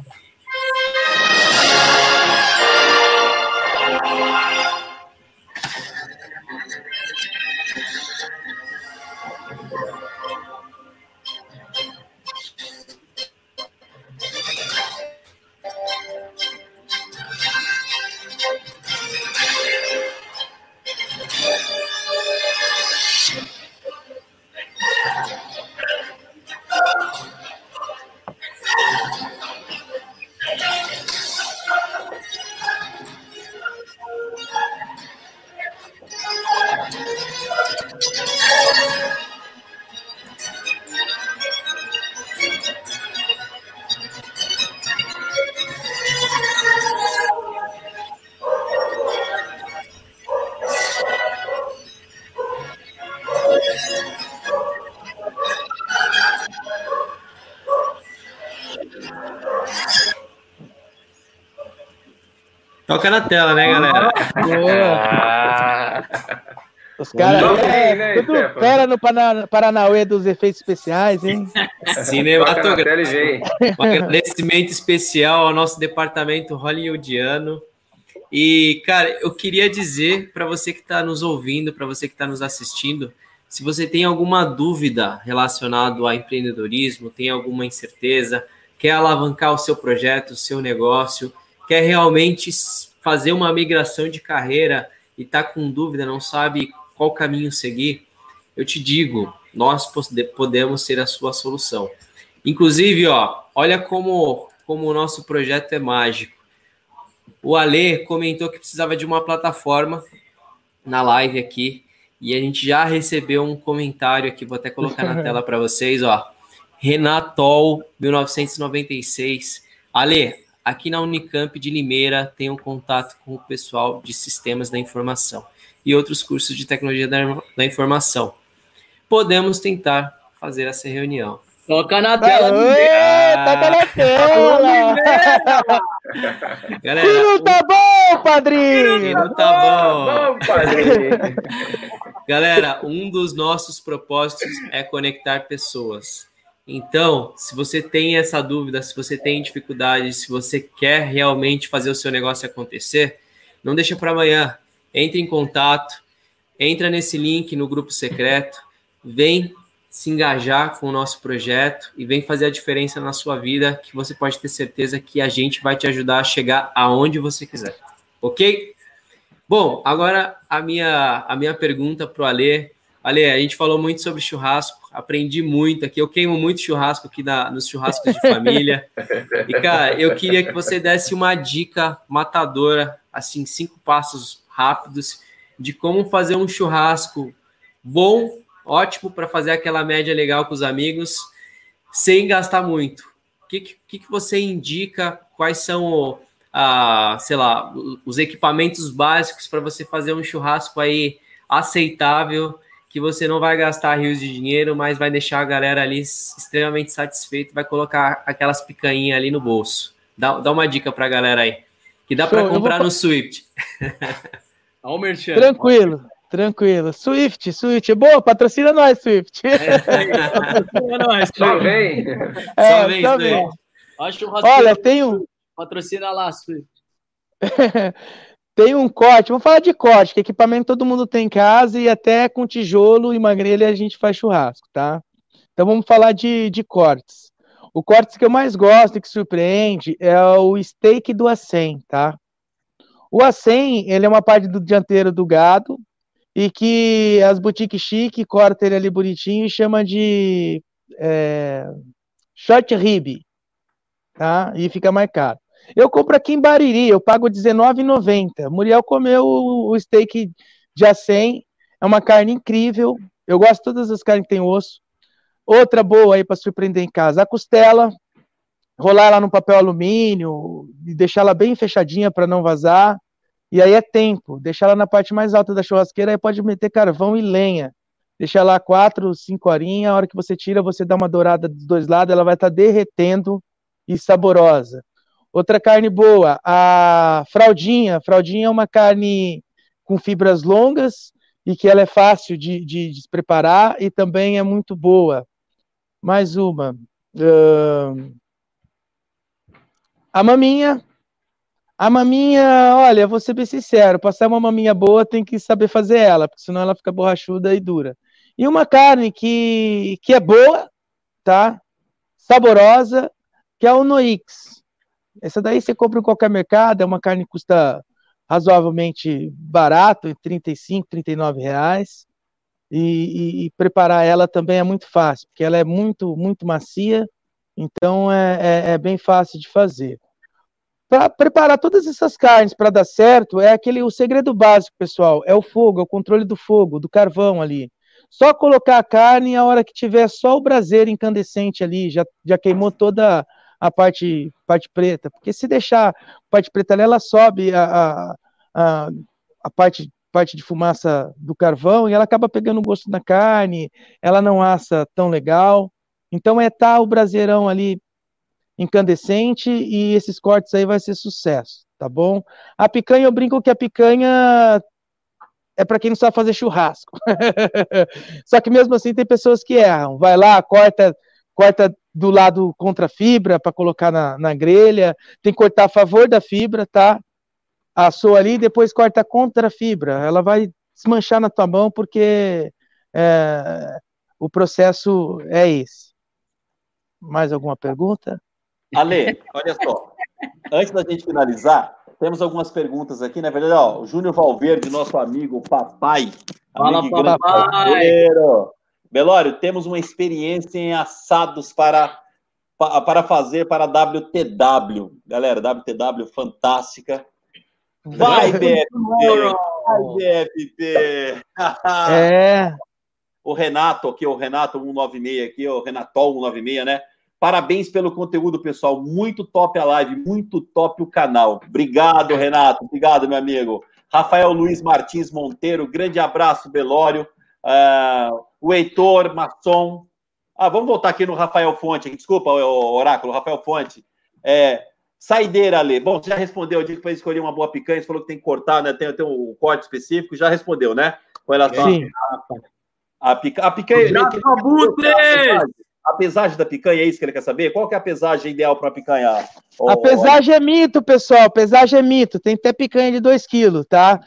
[SPEAKER 3] Na tela, né, galera?
[SPEAKER 4] Ah, Os caras é, né, tudo fera no Paranauê dos efeitos especiais, hein?
[SPEAKER 3] Cinematográfico. Um agradecimento especial ao nosso departamento hollywoodiano. E, cara, eu queria dizer para você que está nos ouvindo, para você que está nos assistindo, se você tem alguma dúvida relacionada a empreendedorismo, tem alguma incerteza, quer alavancar o seu projeto, o seu negócio, quer realmente fazer uma migração de carreira e está com dúvida, não sabe qual caminho seguir, eu te digo, nós podemos ser a sua solução. Inclusive, ó, olha como, como o nosso projeto é mágico. O Ale comentou que precisava de uma plataforma na live aqui e a gente já recebeu um comentário aqui, vou até colocar na tela para vocês, ó. Renatol 1996. Ale, aqui na Unicamp de Limeira tenho contato com o pessoal de sistemas da informação e outros cursos de tecnologia da, da informação. Podemos tentar fazer essa reunião.
[SPEAKER 1] Toca na tela.
[SPEAKER 4] Aê, toca na tela.
[SPEAKER 3] Galera,
[SPEAKER 4] Filho tá bom, padrinho.
[SPEAKER 3] Não tá bom.
[SPEAKER 5] Vamos, padrinho.
[SPEAKER 3] Galera, um dos nossos propósitos é conectar pessoas. Então, se você tem essa dúvida, se você tem dificuldade, se você quer realmente fazer o seu negócio acontecer, não deixa para amanhã. Entre em contato, entra nesse link no grupo secreto, vem se engajar com o nosso projeto e vem fazer a diferença na sua vida, que você pode ter certeza que a gente vai te ajudar a chegar aonde você quiser. Ok? Bom, agora a minha, a minha pergunta para o Alê. Alê, a gente falou muito sobre churrasco, aprendi muito aqui. Eu queimo muito churrasco aqui na, nos churrascos de família. E, cara, eu queria que você desse uma dica matadora, assim, cinco passos rápidos de como fazer um churrasco bom, ótimo para fazer aquela média legal com os amigos, sem gastar muito. O que, que, que você indica? Quais são ah, sei lá, os equipamentos básicos para você fazer um churrasco aí aceitável, que você não vai gastar rios de dinheiro, mas vai deixar a galera ali extremamente satisfeita, vai colocar aquelas picanhas ali no bolso. Dá, dá uma dica para a galera aí, que dá para comprar vou... no Swift.
[SPEAKER 4] Tranquilo. Tranquilo. Swift, Swift. Boa, patrocina nós, Swift. É,
[SPEAKER 5] patrocina nós. Só vem.
[SPEAKER 4] É, só vem, só vem. Olha, tem um...
[SPEAKER 1] Patrocina lá, Swift.
[SPEAKER 4] tem um corte, vamos falar de corte, que equipamento todo mundo tem em casa e até com tijolo e magrelha a gente faz churrasco, tá? Então vamos falar de, de cortes. O corte que eu mais gosto e que surpreende é o steak do A100, tá? O A100, ele é uma parte do dianteiro do gado e que as boutiques chique cortam ele ali bonitinho e chama de é, short rib, tá? E fica mais caro. Eu compro aqui em Bariri, eu pago R$19,90. Muriel comeu o steak de A100, é uma carne incrível. Eu gosto de todas as carnes que tem osso. Outra boa aí para surpreender em casa, a costela, rolar ela no papel alumínio e deixar ela bem fechadinha para não vazar. E aí é tempo, deixar ela na parte mais alta da churrasqueira, aí pode meter carvão e lenha. Deixar lá quatro, cinco horinhas, a hora que você tira, você dá uma dourada dos dois lados, ela vai estar tá derretendo e saborosa. Outra carne boa, a fraldinha. Fraldinha é uma carne com fibras longas e que ela é fácil de, de, de preparar e também é muito boa. Mais uma. Uh... A maminha. A maminha, olha, vou ser bem sincero, passar uma maminha boa tem que saber fazer ela, porque senão ela fica borrachuda e dura. E uma carne que, que é boa, tá? Saborosa, que é o Noix. Essa daí você compra em qualquer mercado, é uma carne que custa razoavelmente barato, entre 35, 39 reais. E, e, e, preparar ela também é muito fácil, porque ela é muito, muito macia, então é, é, é bem fácil de fazer. Para preparar todas essas carnes para dar certo, é aquele o segredo básico, pessoal, é o fogo, é o controle do fogo, do carvão ali. Só colocar a carne a hora que tiver só o braseiro incandescente ali, já, já queimou toda a parte, parte preta, porque se deixar a parte preta ali, ela sobe a, a, a, parte, parte de fumaça do carvão e ela acaba pegando gosto na carne, ela não assa tão legal. Então é tá o braseirão ali incandescente e esses cortes aí vai ser sucesso, tá bom? A picanha, eu brinco que a picanha é para quem não sabe fazer churrasco. Só que mesmo assim tem pessoas que erram. Vai lá, corta, corta do lado contra a fibra para colocar na, na grelha, tem que cortar a favor da fibra, tá? Assou ali, depois corta contra a fibra. Ela vai desmanchar na tua mão porque é, o processo é esse. Mais alguma pergunta?
[SPEAKER 2] Ale, olha só. Antes da gente finalizar, temos algumas perguntas aqui. Na verdade, ó, o Júnior Valverde, nosso amigo, papai.
[SPEAKER 1] Fala,
[SPEAKER 2] amigo
[SPEAKER 1] papai.
[SPEAKER 2] Belório, temos uma experiência em assados para, para fazer para a WTW. Galera, WTW fantástica. Vai, BFP! Vai, BFP!
[SPEAKER 4] É.
[SPEAKER 2] O Renato aqui, o Renato 196 aqui, o Renatol 196, né? Parabéns pelo conteúdo, pessoal. Muito top a live, muito top o canal. Obrigado, Renato. Obrigado, meu amigo. Rafael Luiz Martins Monteiro, grande abraço, Belório. Uh, o Heitor Masson, Ah, vamos voltar aqui no Rafael Fonte. Desculpa, o Oráculo, Rafael Fonte. É, saideira, Ale. Bom, você já respondeu. Eu disse para escolher uma boa picanha. Você falou que tem que cortar, né? Tem, tem um corte específico. Já respondeu, né? Com relação Sim. a, a, pica, a picanha. A pesagem da picanha, é isso que ele quer saber? Qual que é a pesagem ideal para a picanha?
[SPEAKER 4] a pesagem é mito, pessoal. A pesagem é mito. Tem até picanha de 2 quilos, tá?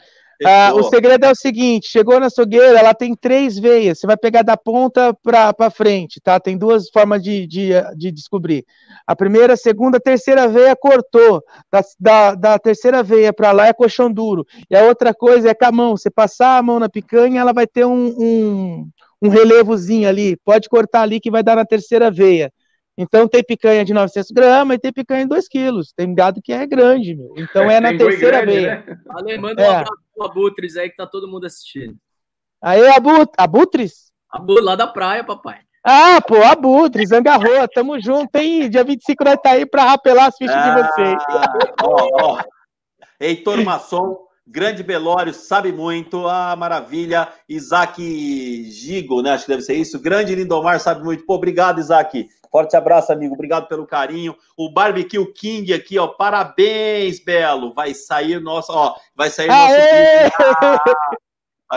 [SPEAKER 4] Ah, o segredo é o seguinte: chegou na açougueira, ela tem três veias. Você vai pegar da ponta para frente, tá? Tem duas formas de, de, de, descobrir. A primeira, a segunda, a terceira veia cortou. Da, da, da terceira veia para lá é colchão duro. E a outra coisa é com a mão. Você passar a mão na picanha, ela vai ter um, um, um relevozinho ali. Pode cortar ali que vai dar na terceira veia. Então tem picanha de 900 gramas e tem picanha de 2 quilos. Tem gado que é grande, meu. Então é, é na terceira grande, veia. Né?
[SPEAKER 1] Ale, manda é. um abraço pro Abutres aí que tá todo mundo assistindo.
[SPEAKER 4] Aí, Abut Abutres?
[SPEAKER 1] Abu, lá da praia, papai.
[SPEAKER 4] Ah, pô, Abutres, Angarroa, tamo junto, hein? Dia 25 nós tá aí pra rapelar as fichas ah, de vocês.
[SPEAKER 2] Ó, ó. Heitor Masson, grande Belório, sabe muito, ah, maravilha. Isaac Gigo, né? Acho que deve ser isso. Grande Lindomar, sabe muito. Pô, obrigado, Isaac. Forte abraço, amigo. Obrigado pelo carinho. O Barbecue King aqui, ó. Parabéns, Belo. Vai sair nosso, ó. Vai sair Aê!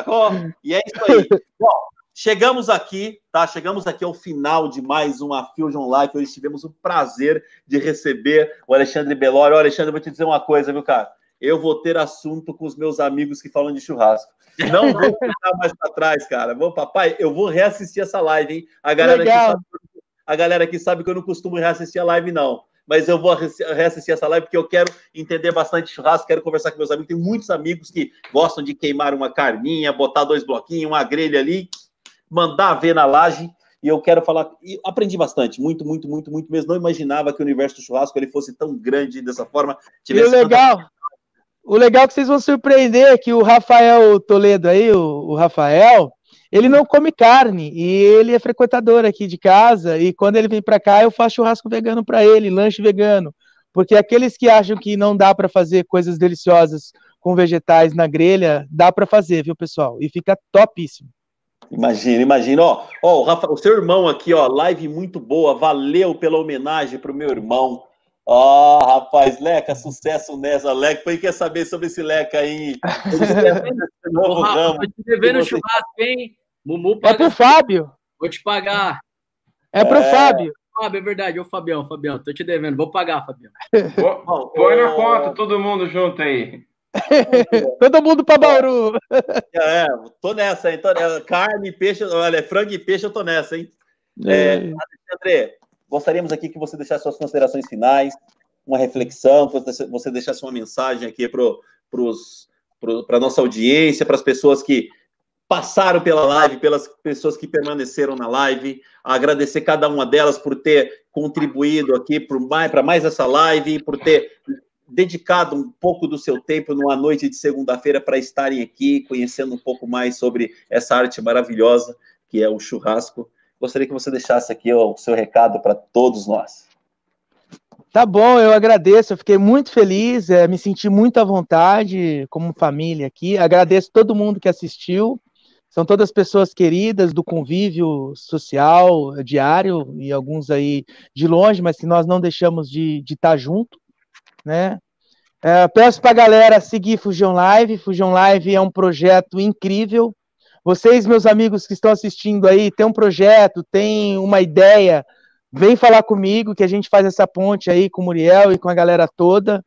[SPEAKER 2] nosso. E é isso aí. Bom, chegamos aqui, tá? Chegamos aqui ao final de mais uma Fusion Live. Hoje tivemos o prazer de receber o Alexandre Belório. Ó, Alexandre, vou te dizer uma coisa, viu, cara? Eu vou ter assunto com os meus amigos que falam de churrasco. Não vou ficar mais para trás, cara. Vou, papai, eu vou reassistir essa live, hein? A galera Legal. que a galera aqui sabe que eu não costumo reassistir a live, não. Mas eu vou reassistir essa live porque eu quero entender bastante churrasco, quero conversar com meus amigos. Tem muitos amigos que gostam de queimar uma carninha, botar dois bloquinhos, uma grelha ali, mandar ver na laje. E eu quero falar, e aprendi bastante, muito, muito, muito, muito mesmo. Não imaginava que o universo do churrasco ele fosse tão grande dessa forma.
[SPEAKER 4] E o legal, tanta... o legal é que vocês vão surpreender que o Rafael Toledo aí, o, o Rafael, ele não come carne e ele é frequentador aqui de casa. E quando ele vem para cá, eu faço churrasco vegano para ele, lanche vegano. Porque aqueles que acham que não dá para fazer coisas deliciosas com vegetais na grelha, dá para fazer, viu, pessoal? E fica topíssimo.
[SPEAKER 2] Imagina, imagina. Ó, ó o, Rafa, o seu irmão aqui, ó, live muito boa. Valeu pela homenagem pro meu irmão. Ó, oh, rapaz, Leca, sucesso nessa. Leca, quem quer saber sobre esse Leca aí?
[SPEAKER 1] Esse novo Rafa, ramo. Te devendo você... churrasco, hein?
[SPEAKER 4] Mumu paga. É pro Fábio.
[SPEAKER 1] Vou te pagar.
[SPEAKER 4] É pro é... Fábio.
[SPEAKER 1] Fábio, é verdade. Ô, Fabião, Fabião, tô te devendo. Vou pagar, Fabião.
[SPEAKER 5] Põe na conta, todo mundo junto aí.
[SPEAKER 4] todo mundo para Bauru.
[SPEAKER 2] É, tô nessa, hein? Tô, carne, peixe, olha, frango e peixe, eu tô nessa, hein? É. É, André, gostaríamos aqui que você deixasse suas considerações finais, uma reflexão, você deixasse uma mensagem aqui para a nossa audiência, para as pessoas que passaram pela live, pelas pessoas que permaneceram na live, agradecer cada uma delas por ter contribuído aqui para mais essa live, por ter dedicado um pouco do seu tempo numa noite de segunda-feira para estarem aqui, conhecendo um pouco mais sobre essa arte maravilhosa que é o churrasco. Gostaria que você deixasse aqui o seu recado para todos nós.
[SPEAKER 4] Tá bom, eu agradeço, eu fiquei muito feliz, é, me senti muito à vontade como família aqui. Agradeço todo mundo que assistiu. São todas pessoas queridas do convívio social diário e alguns aí de longe, mas que nós não deixamos de, estar junto, né? É, peço para a galera seguir Fugião Live. Fugião Live é um projeto incrível. Vocês, meus amigos que estão assistindo aí, tem um projeto, tem uma ideia, vem falar comigo que a gente faz essa ponte aí com o Muriel e com a galera toda.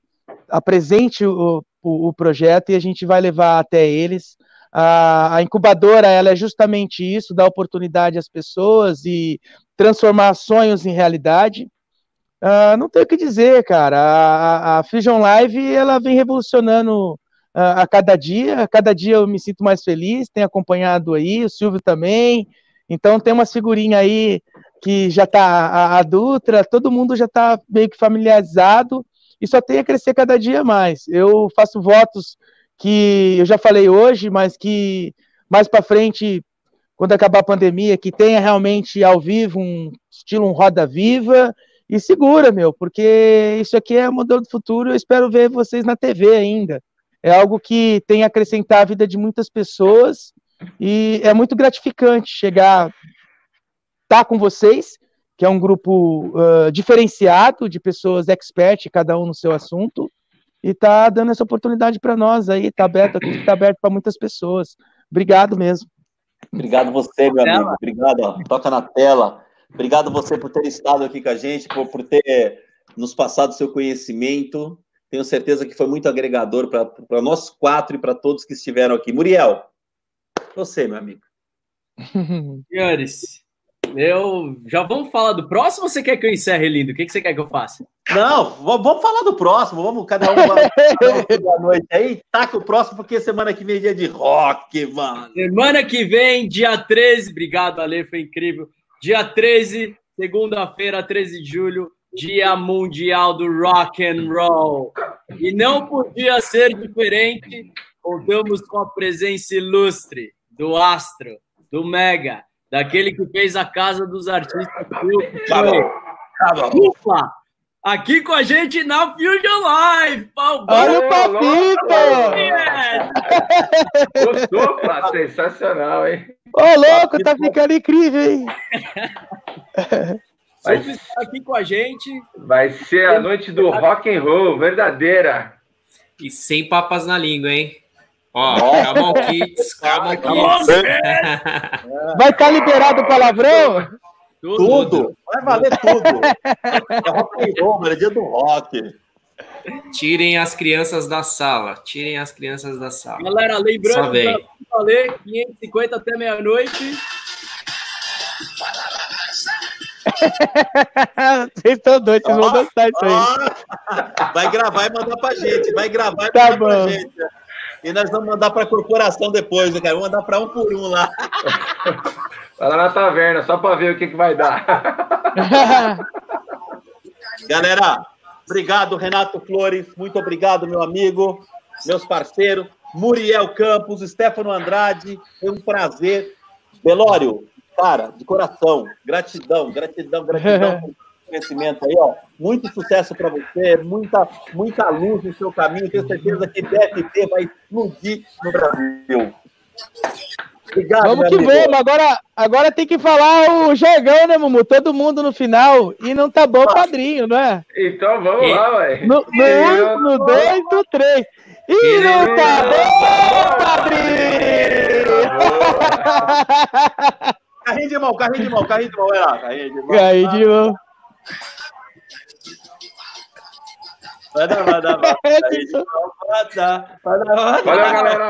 [SPEAKER 4] Apresente o, o, o projeto e a gente vai levar até eles. A, a, incubadora ela é justamente isso, dar oportunidade às pessoas e transformar sonhos em realidade. Uh, não tem o que dizer, cara. A, a Fusion Live ela vem revolucionando uh, a cada dia. A cada dia eu me sinto mais feliz. Tenho acompanhado aí, o Silvio também. Então tem uma figurinha aí que já está a, a Dutra, todo mundo já está meio que familiarizado e só tem a crescer cada dia mais. Eu faço votos que eu já falei hoje, mas que mais para frente, quando acabar a pandemia, que tenha realmente ao vivo um estilo um roda viva e segura, meu, porque isso aqui é o modelo do futuro. Eu espero ver vocês na TV ainda. É algo que tem a acrescentar a vida de muitas pessoas e é muito gratificante chegar estar com vocês, que é um grupo uh, diferenciado de pessoas expert, cada um no seu assunto, e tá dando essa oportunidade para nós aí, tá aberto, tá aberto para muitas pessoas. Obrigado mesmo.
[SPEAKER 2] Obrigado você, meu amigo. Obrigado, ó. toca na tela. Obrigado você por ter estado aqui com a gente, por, por ter nos passado seu conhecimento. Tenho certeza que foi muito agregador para nós quatro e para todos que estiveram aqui. Muriel, você, meu amigo.
[SPEAKER 1] Senhores, eu já vamos falar do próximo ou você quer que eu encerre, lindo? O que, que você quer que eu faça?
[SPEAKER 2] Não, vamos falar do próximo. Vamos cada um boa noite aí. Taca o próximo, porque semana que vem é dia de rock, mano.
[SPEAKER 1] Semana que vem, dia 13. Obrigado, Ale, foi incrível. Dia 13, segunda-feira, 13 de julho, Dia Mundial do Rock and Roll. E não podia ser diferente. Contamos com a presença ilustre do Astro, do Mega, daquele que fez a casa dos artistas. Ufa! Aqui com a gente na Fusion Live!
[SPEAKER 4] Olha o papito!
[SPEAKER 5] Gostou, pá? Sensacional, hein?
[SPEAKER 4] Ô, louco, tá ficando incrível, hein?
[SPEAKER 1] Vai estar aqui com a gente.
[SPEAKER 5] Vai ser a noite do rock and roll, verdadeira.
[SPEAKER 3] E sem papas na língua, hein? Ó, calma kids, calma kids.
[SPEAKER 4] Vai estar tá liberado o palavrão?
[SPEAKER 2] Tudo. tudo. Vai valer tudo. É rock and roll, é dia do rock.
[SPEAKER 3] Tirem as crianças da sala. Tirem as crianças da sala.
[SPEAKER 1] Galera, lembrando, que falei, 550 até meia-noite.
[SPEAKER 4] Vocês estão doidos, vocês vão gostar disso aí.
[SPEAKER 2] Vai gravar e mandar pra gente. Vai gravar e
[SPEAKER 4] tá
[SPEAKER 2] mandar
[SPEAKER 4] bom.
[SPEAKER 2] pra gente. E nós vamos mandar pra corporação depois, né, cara? Vamos mandar pra um por um lá.
[SPEAKER 5] Vai lá na taverna, só pra ver o que, que vai dar.
[SPEAKER 2] Galera, obrigado, Renato Flores. Muito obrigado, meu amigo, meus parceiros. Muriel Campos, Stefano Andrade. Foi um prazer. Velório, cara, de coração, gratidão, gratidão, gratidão conhecimento aí, ó. Muito sucesso para você, muita, muita luz no seu caminho. Tenho certeza que DFT vai explodir no Brasil. Obrigado,
[SPEAKER 4] vamos que
[SPEAKER 2] amigo.
[SPEAKER 4] vamos. Agora, agora tem que falar o jargão, né, Mumu? Todo mundo no final. E não tá bom, padrinho, não é?
[SPEAKER 5] Então vamos lá, ué.
[SPEAKER 4] No, no um, no dois, no três. E não tá bom, padrinho!
[SPEAKER 2] Carrinho de mão, carrinho de mão, carrinho de mão, vai lá, carrinho de mão.
[SPEAKER 4] Carrinho de mão.
[SPEAKER 2] Vai dar, vai dar, vai dar. Vai dar, vai dar.
[SPEAKER 5] Valeu, galera.